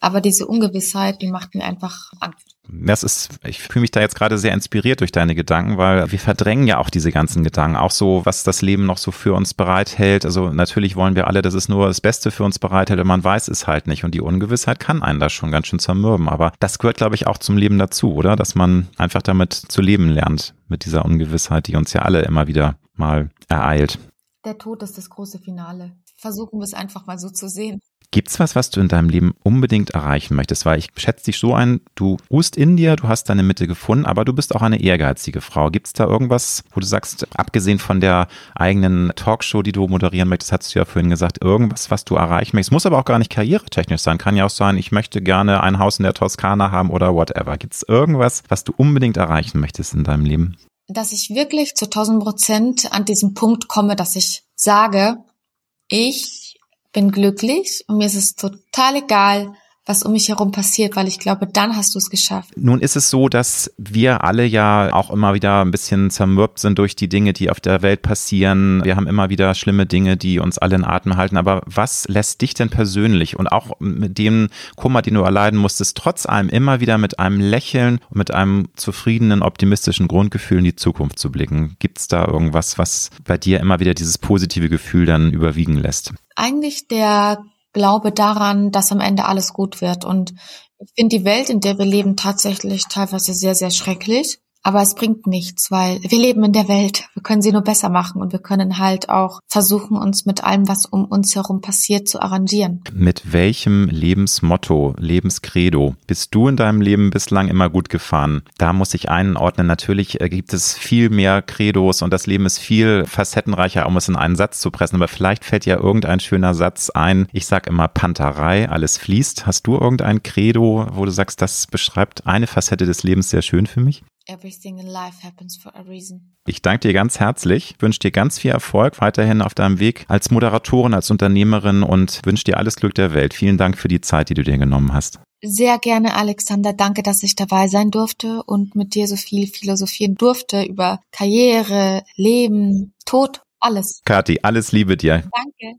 B: Aber diese Ungewissheit, die macht mir einfach Angst.
A: Das ist, ich fühle mich da jetzt gerade sehr inspiriert durch deine Gedanken, weil wir verdrängen ja auch diese ganzen Gedanken, auch so, was das Leben noch so für uns bereithält. Also natürlich wollen wir alle, dass es nur das Beste für uns bereithält, aber man weiß es halt nicht. Und die Ungewissheit kann einen da schon ganz schön zermürben. Aber das gehört, glaube ich, auch zum Leben dazu, oder? Dass man einfach damit zu leben lernt, mit dieser Ungewissheit, die uns ja alle immer wieder mal ereilt.
B: Der Tod ist das große Finale. Versuchen wir es einfach mal so zu sehen.
A: Gibt's was, was du in deinem Leben unbedingt erreichen möchtest? Weil ich schätze dich so ein, du ruhst in dir, du hast deine Mitte gefunden, aber du bist auch eine ehrgeizige Frau. Gibt's da irgendwas, wo du sagst, abgesehen von der eigenen Talkshow, die du moderieren möchtest, hast du ja vorhin gesagt, irgendwas, was du erreichen möchtest? Muss aber auch gar nicht karrieretechnisch sein. Kann ja auch sein, ich möchte gerne ein Haus in der Toskana haben oder whatever. Gibt's irgendwas, was du unbedingt erreichen möchtest in deinem Leben?
B: Dass ich wirklich zu 1000 Prozent an diesen Punkt komme, dass ich sage, ich bin glücklich und mir ist es total egal, was um mich herum passiert, weil ich glaube, dann hast du es geschafft.
A: Nun ist es so, dass wir alle ja auch immer wieder ein bisschen zermürbt sind durch die Dinge, die auf der Welt passieren. Wir haben immer wieder schlimme Dinge, die uns alle in Atem halten. Aber was lässt dich denn persönlich und auch mit dem Kummer, den du erleiden musstest, trotz allem immer wieder mit einem Lächeln und mit einem zufriedenen, optimistischen Grundgefühl in die Zukunft zu blicken? Gibt es da irgendwas, was bei dir immer wieder dieses positive Gefühl dann überwiegen lässt?
B: Eigentlich der glaube daran, dass am Ende alles gut wird. Und ich finde die Welt, in der wir leben, tatsächlich teilweise sehr, sehr schrecklich. Aber es bringt nichts, weil wir leben in der Welt. Wir können sie nur besser machen und wir können halt auch versuchen, uns mit allem, was um uns herum passiert, zu arrangieren.
A: Mit welchem Lebensmotto, Lebenskredo bist du in deinem Leben bislang immer gut gefahren? Da muss ich einordnen. Natürlich äh, gibt es viel mehr Credos und das Leben ist viel facettenreicher, um es in einen Satz zu pressen. Aber vielleicht fällt ja irgendein schöner Satz ein. Ich sage immer Panterei, alles fließt. Hast du irgendein Credo, wo du sagst, das beschreibt eine Facette des Lebens sehr schön für mich?
B: Everything in life happens for a reason.
A: Ich danke dir ganz herzlich, wünsche dir ganz viel Erfolg weiterhin auf deinem Weg als Moderatorin, als Unternehmerin und wünsche dir alles Glück der Welt. Vielen Dank für die Zeit, die du dir genommen hast.
B: Sehr gerne, Alexander. Danke, dass ich dabei sein durfte und mit dir so viel philosophieren durfte über Karriere, Leben, Tod, alles.
A: Kathi, alles Liebe dir.
B: Danke.